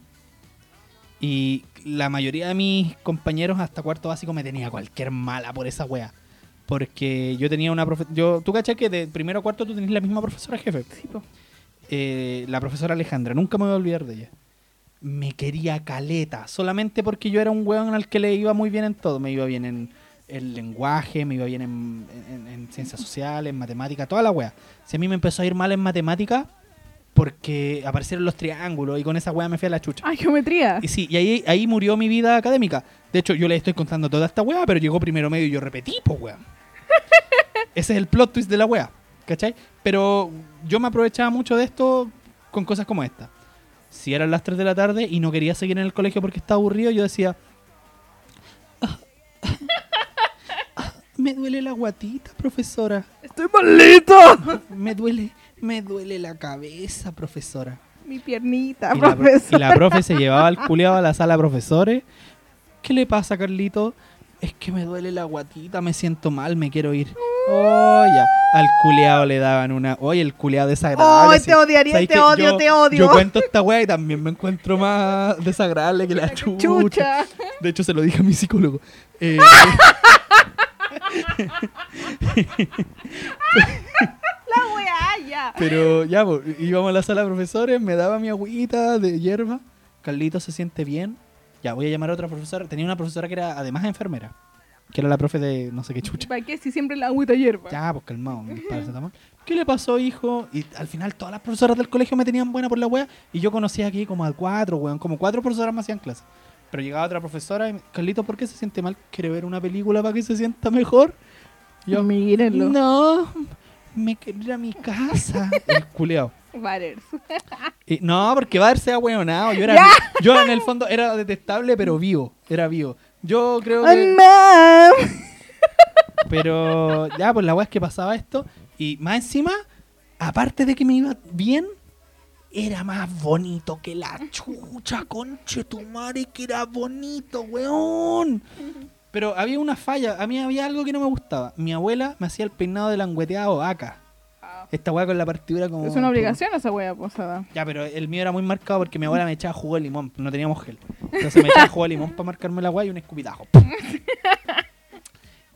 Y la mayoría de mis compañeros hasta cuarto básico me tenía cualquier mala por esa wea. Porque yo tenía una profesora. ¿Tú cachai que de primero a cuarto tú tenés la misma profesora jefe? Sí. Eh, la profesora Alejandra, nunca me voy a olvidar de ella. Me quería caleta, solamente porque yo era un weón al que le iba muy bien en todo. Me iba bien en el lenguaje, me iba bien en, en- en ciencias sociales, en matemáticas, toda la wea. Si a mí me empezó a ir mal en matemáticas, porque aparecieron los triángulos y con esa wea me fui a la chucha. Ah, geometría. Y sí, y ahí, ahí murió mi vida académica. De hecho, yo le estoy contando toda esta weá, pero llegó primero medio y yo repetí, pues weón. Ese es el plot twist de la weá, ¿cachai? Pero yo me aprovechaba mucho de esto con cosas como esta. Si eran las 3 de la tarde y no quería seguir en el colegio porque estaba aburrido, yo decía... "Ah, ah, me duele la guatita, profesora. Estoy malito. Me duele, me duele la cabeza, profesora. Mi piernita, Y la, pro- profesor. y la profe se llevaba al culeado a la sala de profesores. ¿Qué le pasa, Carlito? Es que me duele la guatita, me siento mal, me quiero ir. Oh, ya. Al culeado le daban una. Oye, el culeado desagradable. Sí. te odiaría, ¿Sabes te odio, Yo- te odio. Yo cuento esta weá y también me encuentro más desagradable que la chucha. Chucha. De hecho, se lo dije a mi psicólogo. Eh, La weá, ya. Pero ya, po, íbamos a la sala de profesores, me daba mi agüita de hierba. Carlito se siente bien. Ya, voy a llamar a otra profesora. Tenía una profesora que era además enfermera. Que era la profe de no sé qué chucha. ¿Para qué si siempre la agüita hierba? Ya, pues calmado. mi paracetamol. ¿Qué le pasó, hijo? Y al final todas las profesoras del colegio me tenían buena por la wea. Y yo conocía aquí como a cuatro, weón. Como cuatro profesoras me hacían clase. Pero llegaba otra profesora y me, Carlito, ¿por qué se siente mal? ¿Quiere ver una película para que se sienta mejor? Yo, Mírenlo. no, me quiero ir a mi casa. El culeado. Butters. Y- no, porque va a verse ahueonado. Yo, era, yo en el fondo era detestable, pero vivo. Era vivo. Yo creo que. Mom. Pero ya, pues la weá es que pasaba esto. Y más encima, aparte de que me iba bien, era más bonito que la chucha, conche tu madre, que era bonito, weón. Pero había una falla, a mí había algo que no me gustaba. Mi abuela me hacía el peinado de langueteado acá. Esta weá con la partidura como. Es una obligación esa wea posada. Ya, pero el mío era muy marcado porque mi abuela me echaba jugo de limón, no teníamos gel. Entonces me echaba jugo de limón para marcarme la weá y un escupitajo.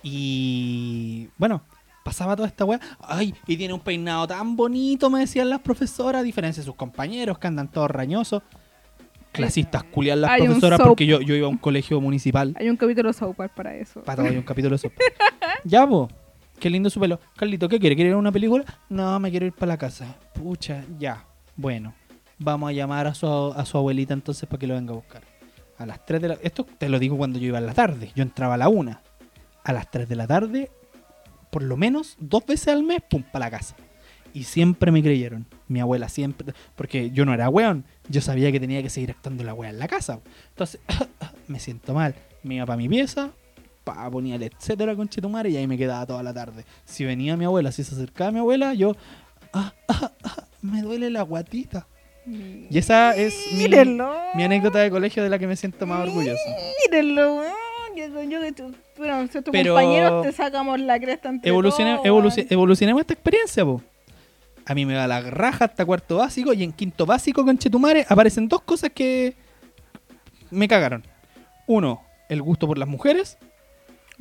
Y bueno, pasaba toda esta weá. Ay, y tiene un peinado tan bonito, me decían las profesoras, a diferencia de sus compañeros que andan todos rañosos. Clasistas culiar las Hay profesoras porque yo, yo iba a un colegio municipal. Hay un capítulo de para eso. Para todo hay un capítulo de ya, po. Qué lindo su pelo. Carlito, ¿qué quiere? ¿Quiere ir a una película? No, me quiero ir para la casa. Pucha, ya. Bueno, vamos a llamar a su, a su abuelita entonces para que lo venga a buscar. A las 3 de la... Esto te lo digo cuando yo iba en la tarde. Yo entraba a la 1. A las 3 de la tarde, por lo menos dos veces al mes, pum, para la casa. Y siempre me creyeron. Mi abuela siempre... Porque yo no era weón. Yo sabía que tenía que seguir actuando la wea en la casa. Entonces, me siento mal. Me iba para mi pieza, pa, ponía el etcétera con Chetumare y ahí me quedaba toda la tarde. Si venía mi abuela, si se acercaba mi abuela, yo, ah, ah, ah, me duele la guatita. Y esa es mi, anécdota de colegio de la que me siento más orgulloso. Mírenlo. Yo, yo que tu, bueno, si tus Pero- compañeros te sacamos la cresta entre Evolucione, todos, evoluci- weón. evolucionemos esta experiencia, po. A mí me da la raja hasta cuarto básico y en quinto básico con Chetumare aparecen dos cosas que me cagaron. Uno, el gusto por las mujeres.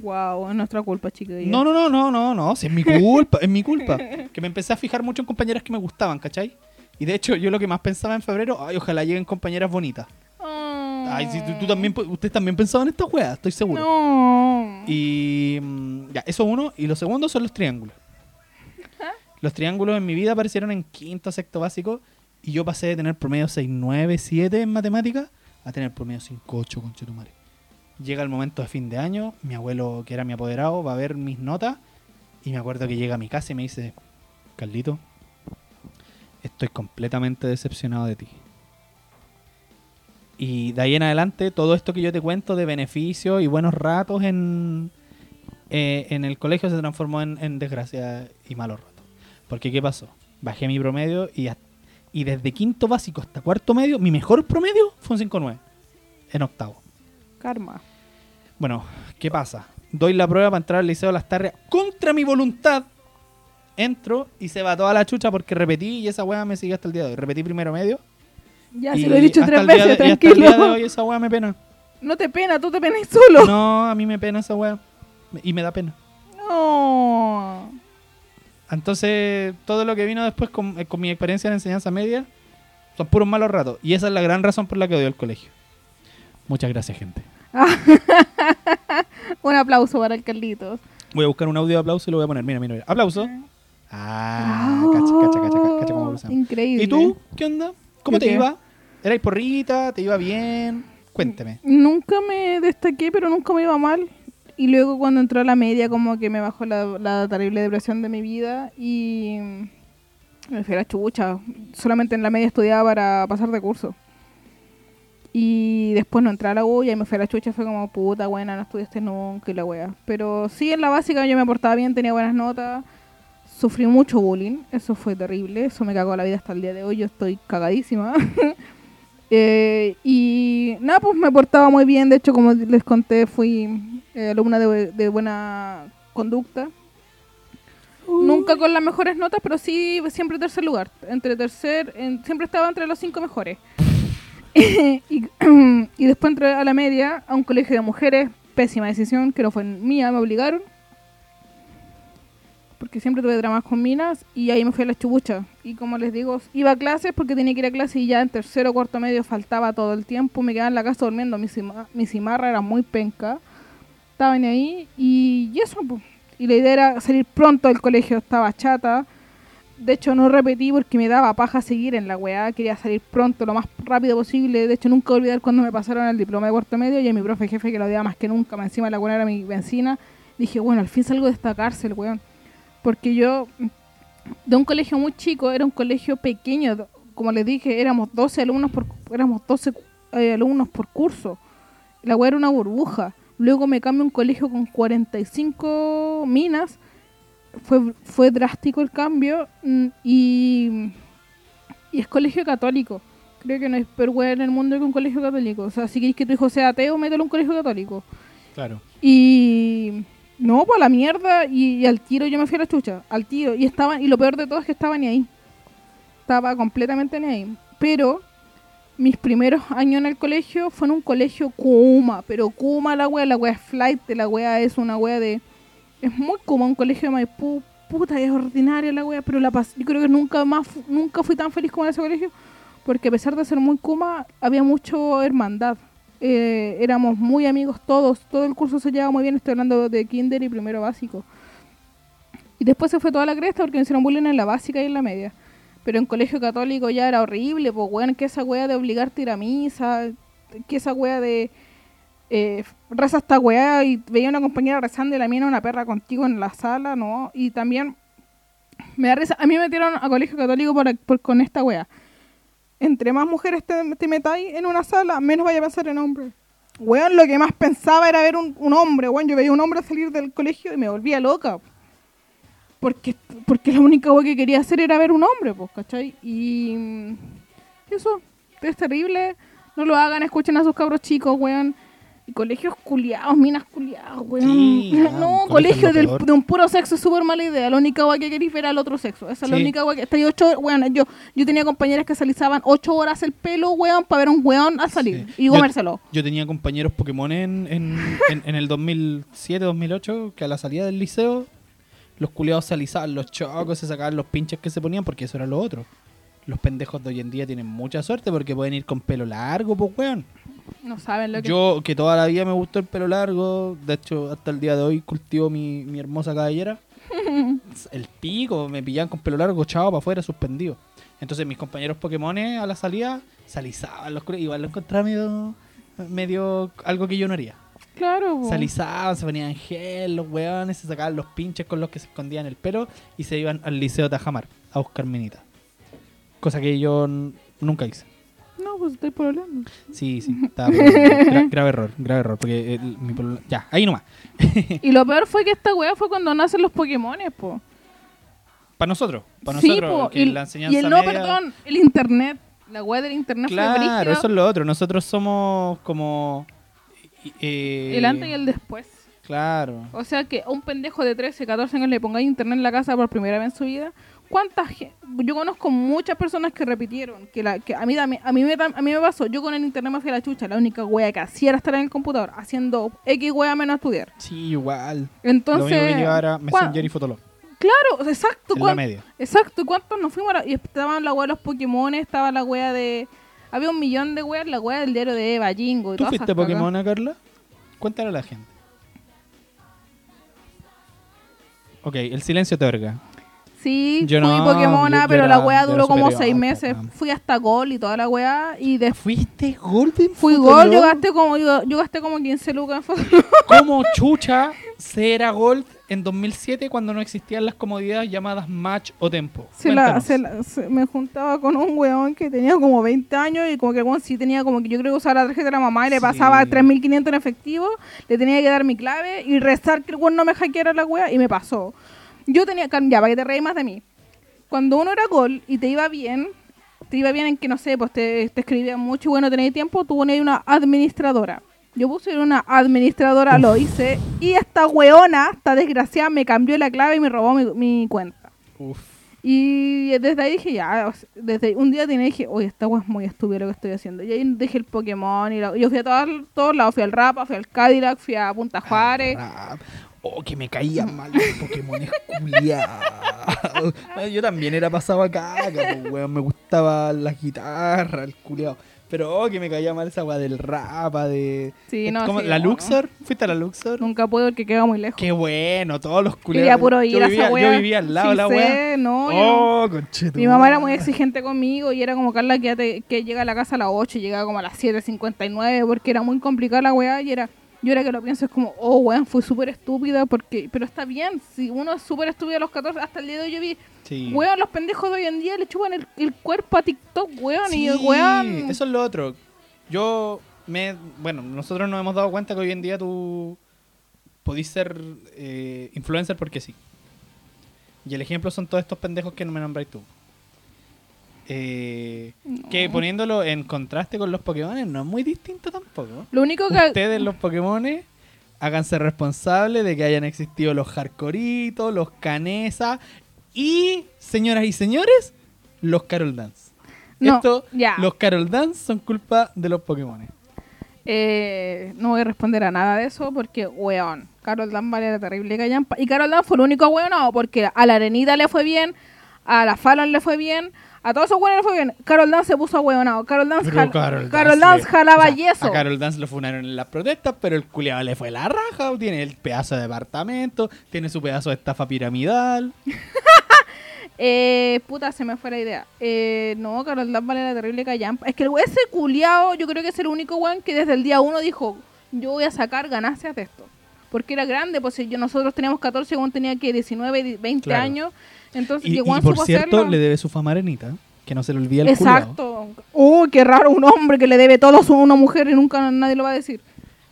Wow, es nuestra culpa, chiquillos. No, no, no, no, no, no, si es mi culpa, es mi culpa. Que me empecé a fijar mucho en compañeras que me gustaban, ¿cachai? Y de hecho, yo lo que más pensaba en febrero, ay, ojalá lleguen compañeras bonitas. Oh. Ay, si tú, tú también, ustedes también pensaban en estas weas, estoy seguro. No. Y mm, ya, eso uno. Y lo segundo son los triángulos. Los triángulos en mi vida aparecieron en quinto, sexto básico. Y yo pasé de tener promedio 6, 9, 7 en matemáticas a tener promedio 5, 8 con Chetumare. Llega el momento de fin de año. Mi abuelo, que era mi apoderado, va a ver mis notas. Y me acuerdo que llega a mi casa y me dice: Carlito, estoy completamente decepcionado de ti. Y de ahí en adelante, todo esto que yo te cuento de beneficios y buenos ratos en, eh, en el colegio se transformó en, en desgracia y malos ratos. Porque, ¿qué pasó? Bajé mi promedio y desde quinto básico hasta cuarto medio, mi mejor promedio fue un 5.9 en octavo. Karma. Bueno, ¿qué pasa? Doy la prueba para entrar al liceo de las tardes contra mi voluntad. Entro y se va toda la chucha porque repetí y esa weá me sigue hasta el día de hoy. Repetí primero medio. Ya, y se lo he dicho tres veces, de- y hasta el día de tranquilo. hoy esa weá me pena. No te pena, tú te penas solo. No, a mí me pena esa weá. Y me da pena. No. Entonces, todo lo que vino después con, eh, con mi experiencia en enseñanza media son puros malos ratos. Y esa es la gran razón por la que odio el colegio. Muchas gracias, gente. Un aplauso para el Carlitos. Voy a buscar un audio de aplauso y lo voy a poner. Mira, mira, mira. Aplauso. Ah, cacha, cacha, cacha, cacha, cacha cómo. Increíble. ¿Y tú? ¿Qué onda? ¿Cómo ¿Yo te qué? iba? ¿Erais porrita? ¿Te iba bien? Cuénteme. Nunca me destaqué, pero nunca me iba mal. Y luego cuando entró a la media, como que me bajó la, la terrible depresión de mi vida y me fui a la chucha. Solamente en la media estudiaba para pasar de curso. Y después no entré a la U y ahí me fui a la chucha. Fue como, puta, buena, no estudiaste nunca y la wea. Pero sí, en la básica yo me portaba bien, tenía buenas notas. Sufrí mucho bullying, eso fue terrible. Eso me cagó la vida hasta el día de hoy. Yo estoy cagadísima. Eh, y nada, pues me portaba muy bien. De hecho, como les conté, fui eh, alumna de, de buena conducta. Nunca con las mejores notas, pero sí siempre tercer lugar. Entre tercer, en- siempre estaba entre los cinco mejores. y, después entré a la media, a un colegio de mujeres. Pésima decisión, que no fue mía, me obligaron. Porque siempre tuve dramas con minas y ahí me fui a la chubucha. Y como les digo, iba a clases porque tenía que ir a clases y ya en tercero cuarto medio faltaba todo el tiempo. Me quedaba en la casa durmiendo. Mi, cima- mi cimarra era muy penca. Estaban ahí y, y eso. Y la idea era salir pronto del colegio. Estaba chata. De hecho, no repetí porque me daba paja seguir en la weá. Quería salir pronto, lo más rápido posible. De hecho, nunca olvidar cuando me pasaron el diploma de cuarto medio y a mi profe jefe que lo odiaba más que nunca. Encima la weá era mi vecina. dije, bueno, al fin salgo de esta cárcel, weón. Porque yo, de un colegio muy chico, era un colegio pequeño, como les dije, éramos 12 alumnos por, éramos 12 eh, alumnos por curso. La weá era una burbuja. Luego me cambio a un colegio con 45 minas. Fue, fue drástico el cambio mm, y, y es colegio católico. Creo que no hay peor weá en el mundo que un colegio católico. O sea, si queréis que tu hijo sea ateo, mételo a un colegio católico. Claro. Y no, pues a la mierda. Y, y al tiro yo me fui a la chucha. Al tiro. Y estaban, y lo peor de todo es que estaba ni ahí. Estaba completamente ni ahí. Pero mis primeros años en el colegio fue en un colegio Kuma. Pero Kuma la wea, la wea es flight, la wea es una wea de. Es muy Kuma, un colegio de Maipú. Puta, es ordinaria la wea, pero la pas yo creo que nunca más nunca fui tan feliz como en ese colegio. Porque a pesar de ser muy Kuma, había mucho hermandad. Eh, éramos muy amigos todos, todo el curso se llevaba muy bien, estoy hablando de kinder y primero básico. Y después se fue toda la cresta porque me hicieron bullying en la básica y en la media. Pero en colegio católico ya era horrible, pues weón, que esa wea de obligarte a ir misa, que esa wea de eh, reza esta wea y veía una compañera rezando y la era una perra contigo en la sala, ¿no? Y también me da risa, a mí me metieron a colegio católico por, por- con esta wea. Entre más mujeres te, te metáis en una sala, menos vaya a pensar en hombres. Weón, lo que más pensaba era ver un, un hombre, weón. Yo veía un hombre salir del colegio y me volvía loca. Porque, porque la única wea que quería hacer era ver un hombre, pues, ¿cachai? Y eso es terrible. No lo hagan, escuchen a sus cabros chicos, weón. Y colegios culiados, minas culiados, weón. Sí, no, weón, colegio colegio del- de un puro sexo es súper mala idea. La única wea que queréis ver al otro sexo. Esa es la única wea que... Estoy ocho, weón, yo, yo tenía compañeras que se alisaban ocho horas el pelo, weón, para ver un weón a salir Sí. y Yo- comérselo. Yo tenía compañeros Pokémon en, en, en- en el 2007, 2008, que a la salida del liceo, los culiados se alisaban los chocos, se sacaban los pinches que se ponían, porque eso era lo otro. Los pendejos de hoy en día tienen mucha suerte porque pueden ir con pelo largo, pues weón. No saben lo que... Yo, que toda la vida me gustó el pelo largo, de hecho, hasta el día de hoy cultivo mi, mi hermosa cabellera. el pico, me pillaban con pelo largo, chao, para afuera, suspendido. Entonces mis compañeros Pokémon a la salida se alisaban los culiados. Igual lo encontraba medio, medio algo que yo no haría. Claro, po. Se alisaban, se ponían gel, los weones, se sacaban los pinches con los que se escondían el pelo y se iban al liceo Tajamar a buscar minitas. Cosa que yo nunca hice. No, pues estoy por hablando. Sí, sí, estaba gra- grave error, grave error, porque el- mi ya, ahí nomás. Y lo peor fue que esta weá fue cuando nacen los Pokémones, po. Para nosotros, para sí, nosotros, po. que Y, la enseñanza y el no, media- perdón, el internet. La weá del internet fue Claro, brígido. eso es lo otro. Nosotros somos como... eh, El antes y el después. Claro. O sea que a un pendejo de 13, 14 años le pongáis internet en la casa por primera vez en su vida. ¿Cuántas Yo conozco muchas personas que repitieron. Que, la, que a, mí, también- a, mí me, a mí me pasó. Yo con el internet me fui a la chucha. La única wea que hacía era estar en el computador haciendo X wea menos estudiar. Sí, igual. Entonces. lo único que llevaba era ¿cuá- Messenger y Fotolog. Claro, exacto. En la ¿cuán- media. Exacto, ¿cuántos nos fuimos? a la- Y estaban la wea de los Pokémon, estaba la wea de... Había un millón de weas, la wea del diario de Eva, Jingo y ¿Tú fuiste. Pokémon, a Carla? Cuéntale a la gente. Ok, el silencio te otorga. Sí, Yo fui no, Pokémona, pero era- la era duró como seis meses. Fui hasta Gol y toda la wea. Y después ¿Fuiste Golden fui? Gol, yo gasté como, yo, yo gasté como 15 lucas en. ¿Cómo chucha se era Gold en 2007 cuando no existían las comodidades llamadas Match o Tempo? Se la, se la- se- me juntaba con un weón que tenía como 20 años y como que el weón sí tenía como que yo creo que usaba la tarjeta de la mamá y le Sí. pasaba 3.500 en efectivo, le tenía que dar mi clave y rezar que el weón no me hackeara la wea y me pasó. Yo tenía, ya, para que te reí más de mí. Cuando uno era gol y te iba bien, te iba bien en que, no sé, pues te, te escribían mucho y bueno, tenías tiempo, tú ponías una administradora. Yo puse una administradora, lo hice, y esta weona, esta desgraciada, me cambió la clave y me robó mi, mi cuenta. Uf. Y desde ahí dije, ya, o sea, desde un día tenía dije, oye, esta wea es muy estúpido lo que estoy haciendo. Y ahí dejé el Pokémon y la- yo fui a todos, todos lados, fui al Rapa, fui al Cadillac, fui a Punta Juárez. Rap. Oh, que me caían mal los Pokémon culiados. Yo también era pasado a caca, pues, weón. Me gustaba la guitarra, el culiado. Pero oh, que me caía mal esa weá del rapa, de. Sí, no, ¿Cómo? sí, ¿La no. Luxor? ¿Fuiste a la Luxor? Nunca puedo porque queda muy lejos. Qué bueno, todos los culiados. Quería puro ir yo a vivía, esa wea. Yo vivía al lado Sí de la weá. no, yo- Oh, conchetumare. Mi mamá era muy exigente conmigo y era como Carla que, te- que llega a la casa a las 8 y llegaba como a las 7.59 porque era muy complicada la weá y era Y ahora que lo pienso es como, oh, weón, fue súper estúpida porque... Pero está bien, si uno es súper estúpido a los 14, hasta el día de hoy yo vi, Sí. weón, los pendejos de hoy en día le chupan el, el cuerpo a TikTok, weón, y Sí, weón... Eso es lo otro. Yo me. Bueno, nosotros nos hemos dado cuenta que hoy en día tú podís ser eh, influencer porque sí. Y el ejemplo son todos estos pendejos que no me nombráis tú. Eh, Que poniéndolo en contraste con los Pokémon no es muy distinto tampoco. Lo único que... Ustedes, los Pokémon, háganse responsables de que hayan existido los Hardcoritos, los Canesa y, señoras y señores, los Carol Dance. No, Esto, los Carol Dance son culpa de los Pokémon. Eh, no voy a responder a nada de eso porque, weón, Carol Dan vale la terrible callampa. Y Carol Dan fue el único weón, no, porque a la Arenita le fue bien, a la Fallon le fue bien, a todos esos le fue bien. Carol Dan se puso a weonado. Carol Dan, jal- Carol Dance le- jalaba o sea, yeso. A Carol Dance lo funaron en las protestas, pero el culiado le fue la raja. Tiene el pedazo de departamento, tiene su pedazo de estafa piramidal. Eh, puta, se me fue la idea. Eh, no, Carol Dan vale la terrible callampa. Es que ese culiao, yo creo que es el único weón que desde el día uno dijo, yo voy a sacar ganancias de esto. Porque era grande, pues si yo, nosotros teníamos 14, weón tenía que 19, di- 20 Claro. años. Entonces, Y, por supo cierto, hacerlo. le debe su fama a Arenita, que no se le olvida el. Exacto. Uy, qué raro un hombre que le debe todo a una mujer y nunca nadie lo va a decir.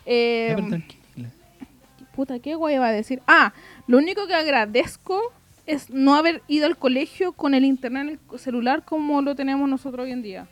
Eh, tranquila. puta, ¿qué guay va a decir? Ah, lo único que agradezco es no haber ido al colegio con el internet en el celular como lo tenemos nosotros hoy en día.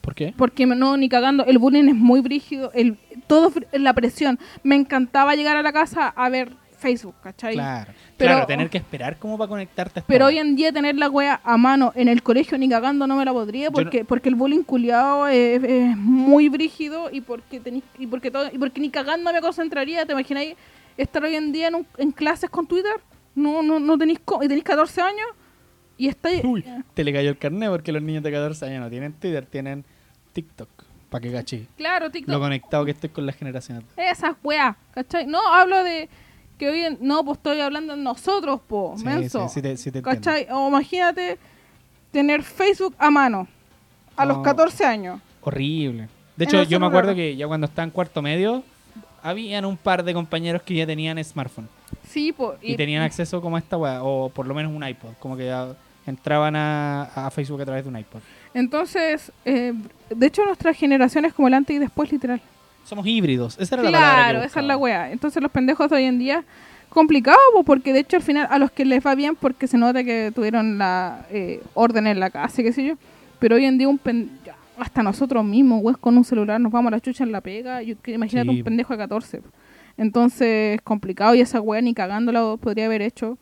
¿Por qué? Porque no, ni cagando, el bullying es muy brígido, el, todo la presión. Me encantaba llegar a la casa a ver Facebook, ¿cachai? Claro. Pero- claro, tener que esperar como para conectarte Pero hoy en día tener la wea a mano en el colegio ni cagando no me la podría porque porque el bullying culiado es, es muy brígido y porque tenís, y porque todo y porque ni cagando me concentraría, ¿te imagináis estar hoy en día en, un- en clases con Twitter? No no no tenéis y tenéis 14 años y estáis Uy, te le cayó el carnet porque los niños de 14 años no tienen Twitter, tienen TikTok. Para que caché. Claro, TikTok. Lo conectado que estoy con las generaciones. Esas weas, ¿cachai? No, hablo de que hoy en... No, pues estoy hablando de nosotros, po, Sí, menso. sí, sí te- sí te. ¿Cachai? O imagínate tener Facebook a mano a los No. 14 años. Horrible. De hecho, yo me acuerdo que ya cuando estaba en cuarto medio, habían un par de compañeros que ya tenían smartphone. Sí, po. Y, tenían acceso como a esta weá, o por lo menos un iPod. Como que ya entraban a, a Facebook a través de un iPod. Entonces, eh, de hecho, nuestra generación es como el antes y después, literal. Somos híbridos. Esa era la palabra. Claro, esa es la wea. Entonces, los pendejos de hoy en día, complicado, po, porque de hecho, al final, a los que les va bien, porque se nota que tuvieron la eh, orden en la casa, y qué sé yo. Pero hoy en día, un pen- hasta nosotros mismos, weón, con un celular nos vamos a la chucha en la pega. Yo, imagínate Sí. un pendejo de 14. Entonces, es complicado y esa wea ni cagándola podría haber hecho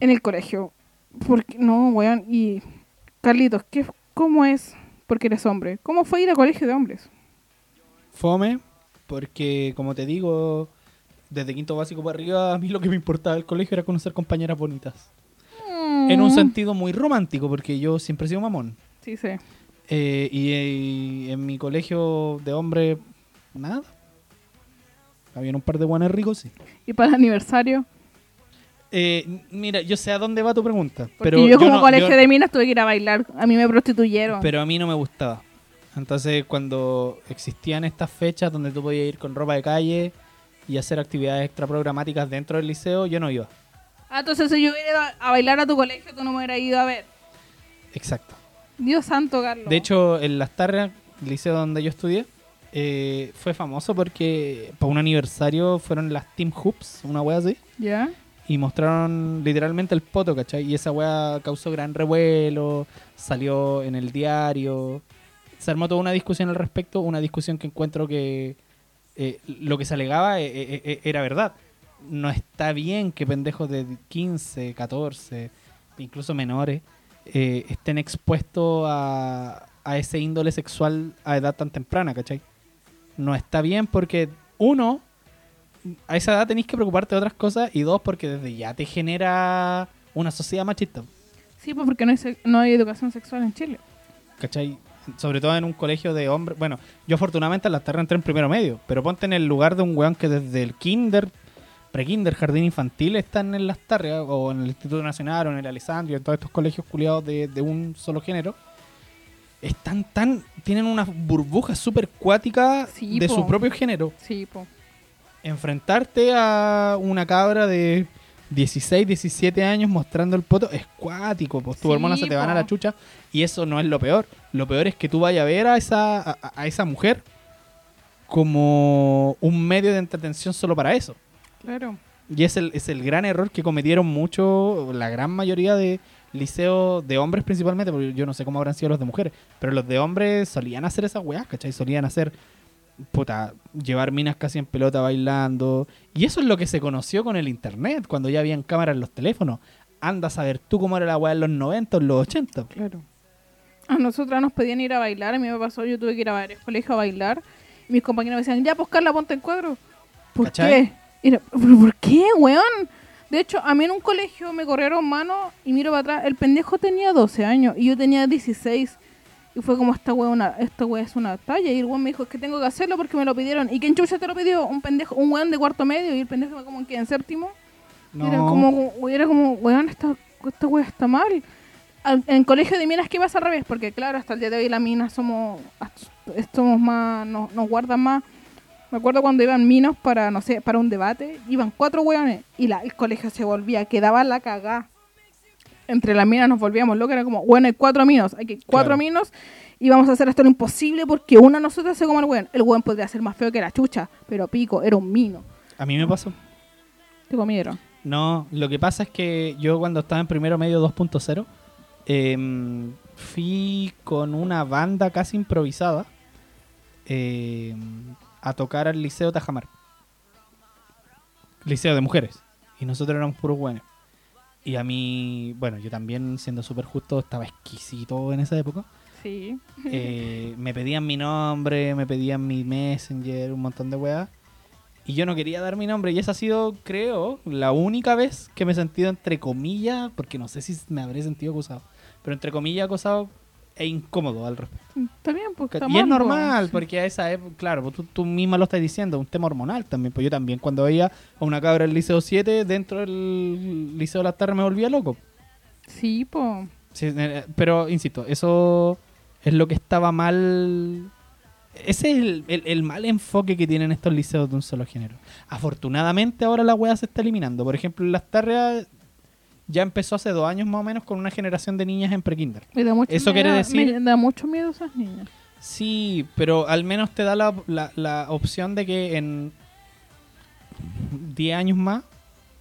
en el colegio. Porque, no, weón. Y, Carlitos, ¿qué, ¿cómo es? Porque eres hombre. ¿Cómo fue ir a colegio de hombres? Fome, porque como te digo, desde quinto básico para arriba, a mí lo que me importaba del colegio era conocer compañeras bonitas. En un Mm. sentido muy romántico, porque yo siempre he sido mamón. Sí, sí. Eh, y, eh, en mi colegio de hombre, nada. Habían un par de guanes ricos, sí. ¿Y para el aniversario? Eh, mira, yo sé a dónde va tu pregunta. Porque pero yo como no- colegio yo- de minas tuve que ir a bailar. A mí me prostituyeron. Pero a mí no me gustaba. Entonces, cuando existían estas fechas donde tú podías ir con ropa de calle y hacer actividades extra programáticas dentro del liceo, yo no iba. Ah, entonces si yo hubiera ido a- bailar a tu colegio, tú no me hubieras ido a ver. Exacto. Dios santo, Carlos. De hecho, en Las Tarras, el liceo donde yo estudié, eh, fue famoso porque para un aniversario fueron las Team Hoops, una wea así, ¿Ya? y mostraron literalmente el poto, ¿cachai? Y esa wea causó gran revuelo, salió en el diario, se armó toda una discusión al respecto, una discusión que encuentro que eh, lo que se alegaba eh, eh, eh, era verdad. No está bien que pendejos de 15, 14, incluso menores, eh, estén expuestos a, a ese índole sexual a edad tan temprana, ¿cachai? No está bien porque, uno, a esa edad tenéis que preocuparte de otras cosas y dos, porque desde ya te genera una sociedad machista, Sí, pues porque no hay, no hay educación sexual en Chile. ¿cachai? Sobre todo en un colegio de hombres. Bueno, yo afortunadamente en la tarde entré en primero medio, pero ponte en el lugar de un weón que desde el kinder, pre-kinder, jardín infantil están en las tardes, o en el Instituto Nacional, o en el Alessandro, en todos estos colegios culiados de, de un solo género. están tan. tienen unas burbujas súper cuáticas Sí, de po. su propio género. Sí, po. Enfrentarte a una cabra de 16, 17 años mostrando el poto es cuático, pues tus Sí, hormonas se te van a la chucha y eso no es lo peor. Lo peor es que tú vayas a ver a esa, a, a esa mujer como un medio de entretención solo para eso. Claro. Y es el, es el gran error que cometieron mucho, la gran mayoría de liceos de hombres principalmente, porque yo no sé cómo habrán sido los de mujeres, pero los de hombres solían hacer esas weas, ¿cachai? Solían hacer, puta, llevar minas casi en pelota bailando. Y eso es lo que se conoció con el internet, cuando ya habían cámaras en los teléfonos. Anda a saber tú cómo era la wea en los 90 o en los 80. Claro. A nosotras nos pedían ir a bailar. A mí me pasó, yo tuve que ir a varios colegios a bailar. Y mis compañeros me decían, ya, pues Carla, ponte en cuadro. ¿Por ¿Cachai? qué? Era, ¿Pero por qué, weón? De hecho, a mí en un colegio me corrieron mano y miro para atrás. El pendejo tenía 12 años y yo tenía 16. Y fue como, esta weón, esta weón es una talla. Y el weón me dijo, es que tengo que hacerlo porque me lo pidieron. ¿Y quién chucha te lo pidió? Un pendejo, un weón de cuarto medio. Y el pendejo me como que en séptimo. No. Era como, era como, weón, esta, esta wea está mal. Al- En colegio de minas, ¿qué pasa al revés? Porque claro, hasta el día de hoy las minas somos, somos más, nos, nos guardan más. Me acuerdo cuando iban minos para, no sé, para un debate, iban cuatro weones y la, el colegio se volvía, quedaba la cagá. Entre las minas nos volvíamos locos, era como, bueno, hay cuatro minos, hay que cuatro Claro. minos y vamos a hacer hasta lo imposible porque una de nosotras se come el weón. El weón podría ser más feo que la chucha, pero pico, era un mino. A mí me pasó. Te comieron. No, lo que pasa es que yo cuando estaba en primero medio 2.0 em, fui con una banda casi improvisada em, a tocar al Liceo Tajamar. Liceo de mujeres. Y nosotros éramos puros buenos. Y a mí, bueno, yo también, siendo súper justo, estaba exquisito en esa época. Sí. Eh, me pedían mi nombre, me pedían mi messenger, un montón de weas. Y yo no quería dar mi nombre. Y esa ha sido, creo, la única vez que me he sentido entre comillas, porque no sé si me habré sentido acosado, pero entre comillas acosado e incómodo al respecto. Está bien, porque y es normal, porque a esa época, claro, pues tú, tú misma lo estás diciendo, un tema hormonal también. Pues yo también, cuando veía a una cabra del Liceo 7, dentro del Liceo de las Tardes me volvía loco. Sí, eh, pero insisto, eso es lo que estaba mal. Ese es el, el- el mal enfoque que tienen estos liceos de un solo género. Afortunadamente ahora la weá se está eliminando. Por ejemplo, en las tardes ya empezó hace dos años más o menos con una generación de niñas en prekinder. Eso miedo- quiere decir- Me da mucho miedo esas niñas. Sí, pero al menos te da la, la- la opción de que en 10 años más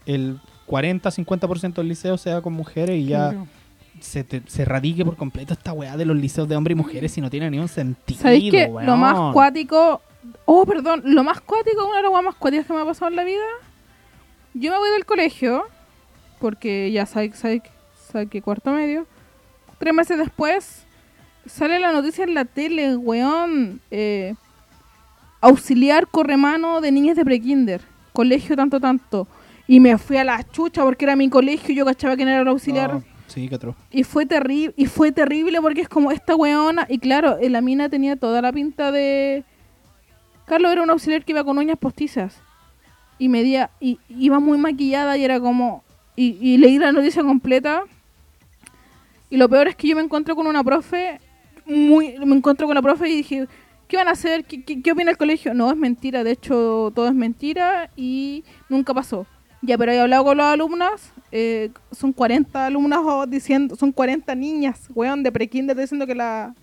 el 40-50% del liceo sea con mujeres y ya Claro. se, te- se radique por completo esta weá de los liceos de hombres y mujeres y no tiene ni un sentido. ¿Sabéis que weón. lo más cuático... Oh, perdón. Lo más cuático, una de las más cuáticas que me ha pasado en la vida. Yo me voy del colegio, porque ya sabéis sabe, sabe que cuarto medio. Tres meses después, sale la noticia en la tele, weón. eh, auxiliar corremano de niñas de prekinder. Colegio tanto, tanto. Y me fui a la chucha porque era mi colegio y yo cachaba quién era el auxiliar. No, sí, que. Y fue terrible, y fue terrible porque es como esta weona, y claro, eh, la mina tenía toda la pinta de Carlos era un auxiliar que iba con uñas postizas. Y medía, y iba muy maquillada y era como y, y leí la noticia completa. Y lo peor es que yo me encontré con una profe, muy, me encontré con la profe y dije, ¿qué van a hacer? ¿Qué, qué, qué opina el colegio? No, es mentira, de hecho todo es mentira y nunca pasó. Ya, pero he hablado con las alumnas, eh, son 40 alumnas diciendo, son 40 niñas, weón, de prekinder diciendo que la,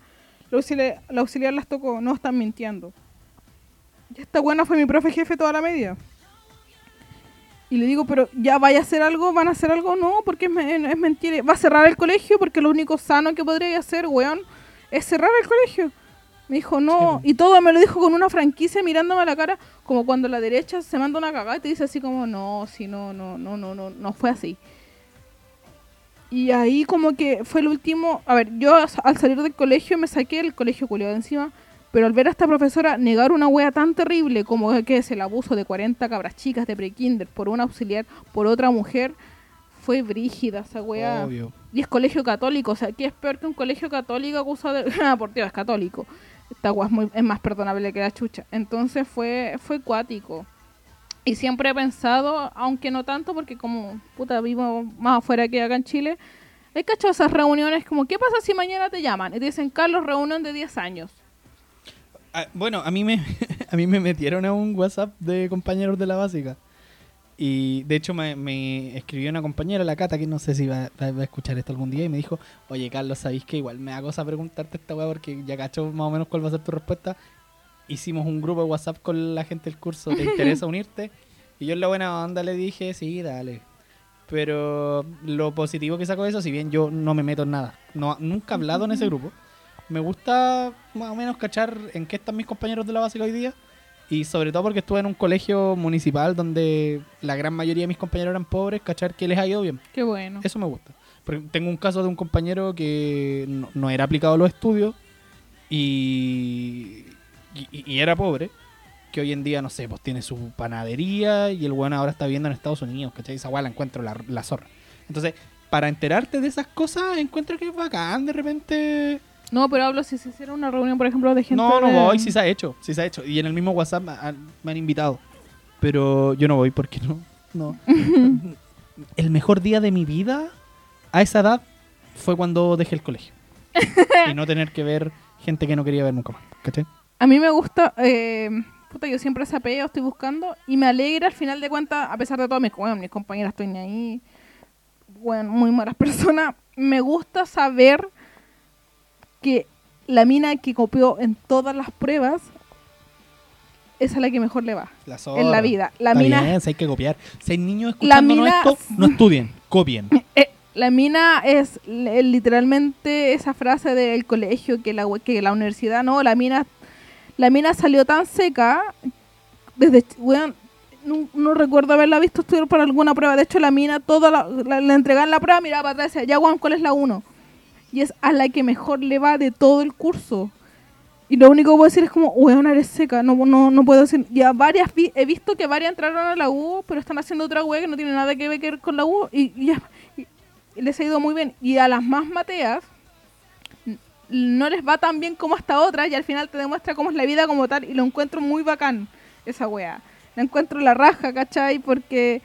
la, auxiliar, la auxiliar las tocó, no están mintiendo. Y esta buena fue mi profe jefe toda la media. Y le digo, pero ya vaya a hacer algo, van a hacer algo, no, porque es, me- es mentira. Va a cerrar el colegio porque lo único sano que podría hacer, weón, es cerrar el colegio. Me dijo, no, Sí. y todo me lo dijo con una franquicia mirándome a la cara, como cuando la derecha se manda una cagada y te dice así como, no, si no, no, no, no, no, no fue así. Y ahí como que fue el último, a ver, yo al salir del colegio me saqué el colegio culiado de encima, pero al ver a esta profesora negar una wea tan terrible como que es el abuso de 40 cabras chicas de prekinder por un auxiliar, por otra mujer, fue brígida esa wea. Obvio. Y es colegio católico, o sea, ¿qué es peor que un colegio católico acusado de... Ah, por Dios, es católico. Esta wea es, muy- es más perdonable que la chucha. Entonces fue, fue cuático. Y siempre he pensado, aunque no tanto, porque como puta vivo más afuera que acá en Chile, Hay cacho esas reuniones como, ¿qué pasa si mañana te llaman? Y te dicen, Carlos, reunión de 10 años. Bueno, a mí me a mí me metieron a un WhatsApp de compañeros de la básica. Y de hecho me, me escribió una compañera, la Cata, que no sé si va, va- va a escuchar esto algún día, y me dijo, oye Carlos, ¿sabéis que igual me da cosa preguntarte esta weá porque ya cacho más o menos cuál va a ser tu respuesta? Hicimos un grupo de WhatsApp con la gente del curso, ¿te interesa unirte? Y yo en la buena onda le dije, sí, dale. Pero lo positivo que saco de eso, si bien yo no me meto en nada, no, nunca he hablado en ese grupo, me gusta más o menos cachar en qué están mis compañeros de la básica hoy día. Y sobre todo porque estuve en un colegio municipal donde la gran mayoría de mis compañeros eran pobres, cachar que les ha ido bien. Qué bueno. Eso me gusta. Porque tengo un caso de un compañero que no, no era aplicado a los estudios y, y, y era pobre. Que hoy en día, no sé, pues tiene su panadería y el bueno ahora está viviendo en Estados Unidos, ¿cachai? Esa la encuentro la, la zorra. Entonces, para enterarte de esas cosas, encuentro que es bacán de repente. No, pero hablo si se hiciera una reunión, por ejemplo, de gente No, no de- voy, sí se ha hecho, sí se ha hecho. Y en el mismo WhatsApp me han, me han invitado. Pero yo no voy porque no. no. el mejor día de mi vida a esa edad fue cuando dejé el colegio. y no tener que ver gente que no quería ver nunca más. ¿Cachai? A mí me gusta, eh, puta, yo siempre sapeo, estoy buscando y me alegra al final de cuentas, a pesar de todo, mis, bueno, mis compañeras estoy ahí, bueno, muy malas personas, me gusta saber que la mina que copió en todas las pruebas esa es la que mejor le va La en la vida. La Está mina, bien, si hay que copiar. Si hay niños escuchando mina- esto, no estudien, copien. eh, la mina es l- literalmente esa frase del colegio que la, que la universidad, no, la mina, la mina salió tan seca desde, weón, no, no recuerdo haberla visto estudiar para alguna prueba. De hecho, la mina, toda la, la, le entregaban la prueba, miraba para atrás y decía, ya, Juan, ¿cuál es la 1? Y es a la que mejor le va de todo el curso. Y lo único que puedo decir es como, weón, eres seca. No, no, no puedo decir. Ya varias vi- he visto que varias entraron a la U, pero están haciendo otra wea que no tiene nada que ver con la U. Y, y y- les ha ido muy bien. Y a las más mateas no les va tan bien como hasta otras. Y al final te demuestra cómo es la vida como tal. Y lo encuentro muy bacán, esa wea. La encuentro la raja, ¿cachai? Porque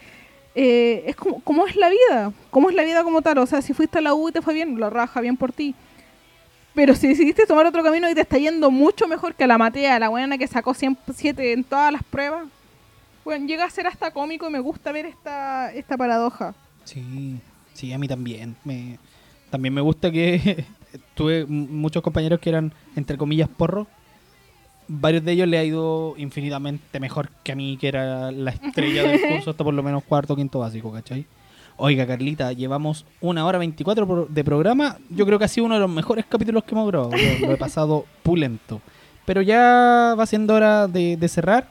eh, es como, cómo es la vida. Cómo es la vida como tal. O sea, si fuiste a la U y te fue bien, la raja, bien por ti. Pero si decidiste tomar otro camino y te está yendo mucho mejor que la Matea, la buena que sacó 107 en todas las pruebas, bueno, llega a ser hasta cómico y me gusta ver esta, esta paradoja. Sí, sí, a mí también. Me, también me gusta que tuve muchos compañeros que eran, entre comillas, porros. Varios de ellos le ha ido infinitamente mejor que a mí, que era la estrella del curso, hasta por lo menos cuarto o quinto básico, ¿cachai? Oiga, Carlita, llevamos una hora 24 pro- de programa. Yo creo que ha sido uno de los mejores capítulos que hemos grabado. Lo, he pasado pulento. Pero ya va siendo hora de, cerrar.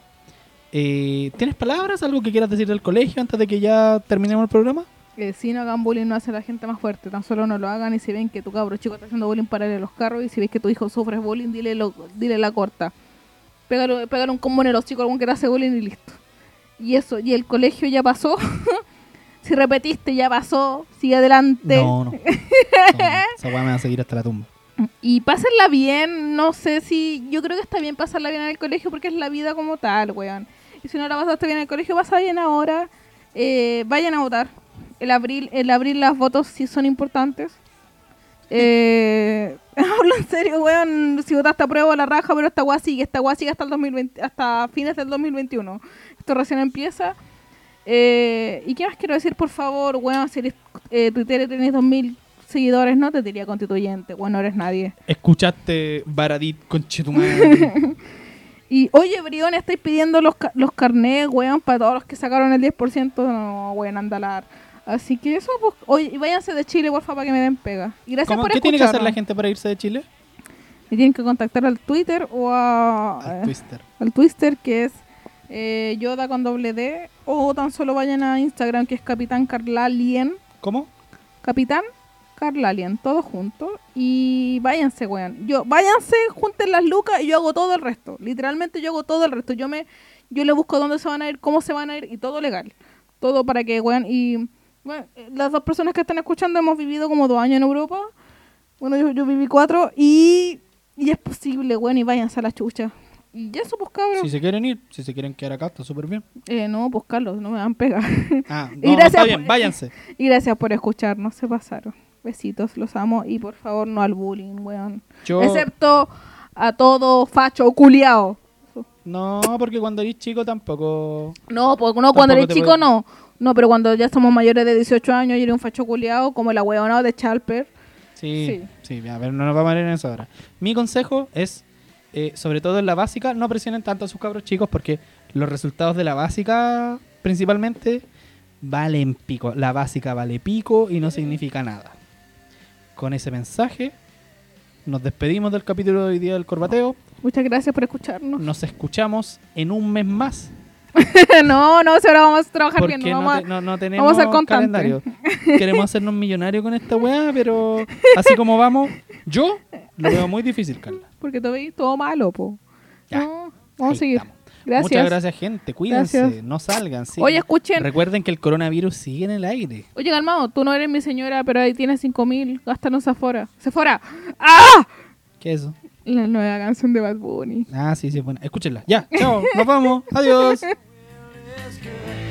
Eh, ¿Tienes palabras? ¿Algo que quieras decir del colegio antes de que ya terminemos el programa? Que si no hagan bullying no hace a la gente más fuerte, tan solo no lo hagan y si ven que tu cabro chico está haciendo bullying, parale los carros y si ves que tu hijo sufre bullying, dile, lo, dile la corta. Pégale, pégale un combo en los chicos, algún que te hace bullying y listo. Y eso, y el colegio ya pasó. si repetiste, ya pasó. Sigue adelante. No, no. No, Esa weá me va a seguir hasta la tumba. Y pásenla bien, no sé si. Yo creo que está bien pasarla bien en el colegio porque es la vida como tal, weón. Y si no la pasaste bien en el colegio, pasa bien ahora. Eh, vayan a votar. El abril, el abril las votos sí son importantes. Eh, hablo en serio, weón. Si votaste a prueba la raja, pero esta weá sigue. Esta weá sigue hasta, el 2020, hasta fines del 2021. Esto recién empieza. Eh, ¿Y qué más quiero decir, por favor, weón? Si eres eh, Twitter y tenés 2000 seguidores, no te diría constituyente. Bueno, no eres nadie. Escuchaste Baradit conchetumadre. Y oye, Brión, estáis pidiendo los, ca- los carnés, weón, para todos los que sacaron el 10%. No, weón, andalar. Así que eso, pues, oye, y váyanse de Chile, por favor, para que me den pega. Y gracias ¿Cómo? por ¿Qué tiene que hacer la gente para irse de Chile? Me tienen que contactar al Twitter o a, Al eh, Twister. al Twister, que es eh, Yoda con doble D. O tan solo vayan a Instagram, que es Capitán Carlalien. ¿Cómo? Capitán Carlalien, todos juntos. Y váyanse, weón. Yo, váyanse, junten las lucas y yo hago todo el resto. Literalmente yo hago todo el resto. Yo me, yo le busco dónde se van a ir, cómo se van a ir y todo legal. Todo para que, weón. Y bueno, las dos personas que están escuchando hemos vivido como dos años en Europa. Bueno, yo, yo viví cuatro y, y es posible, weón, y váyanse a la chucha. Y ya eso, pues, cabros. Si se quieren ir, si se quieren quedar acá, está súper bien. Eh, no, pues, Carlos, no me dan pega. Ah, Y no, gracias está bien, por- váyanse. y gracias por escucharnos, se pasaron. Besitos, los amo. Y por favor, no al bullying, weón. Yo, Excepto a todo facho culiao. no, porque cuando eres chico tampoco. No, porque no, cuando eres chico no. No, pero cuando ya somos mayores de 18 años y eres un facho culiao, como la weona de Chalper. Sí, sí, a ver, no nos vamos a ir en eso ahora. Mi consejo es, eh, sobre todo en la básica, no presionen tanto a sus cabros chicos porque los resultados de la básica, principalmente, valen pico. La básica vale pico y no significa nada. Con ese mensaje, nos despedimos del capítulo de hoy día del Corbateo. Muchas gracias por escucharnos. Nos escuchamos en un mes más. no, no, si ahora vamos a trabajar bien. No vamos te- no- no tenemos vamos a ser calendario. Queremos hacernos millonarios con esta weá, pero así como vamos, yo lo veo muy difícil, Carla. Porque todo, todo malo, po. Ya, No, vamos a seguir. estamos. Gracias. Muchas gracias, gente. Cuídense, Gracias. no salgan. sí. Oye, escuchen. Recuerden que el coronavirus sigue en el aire. Oye, calmado, tú no eres mi señora, pero ahí tienes 5 mil. Gástanos afuera. ¡Sephora! ¡Ah! ¿Qué es eso? La nueva canción de Bad Bunny. Ah, sí, sí, es buena. Escúchenla. Ya, chao, nos vamos. Adiós.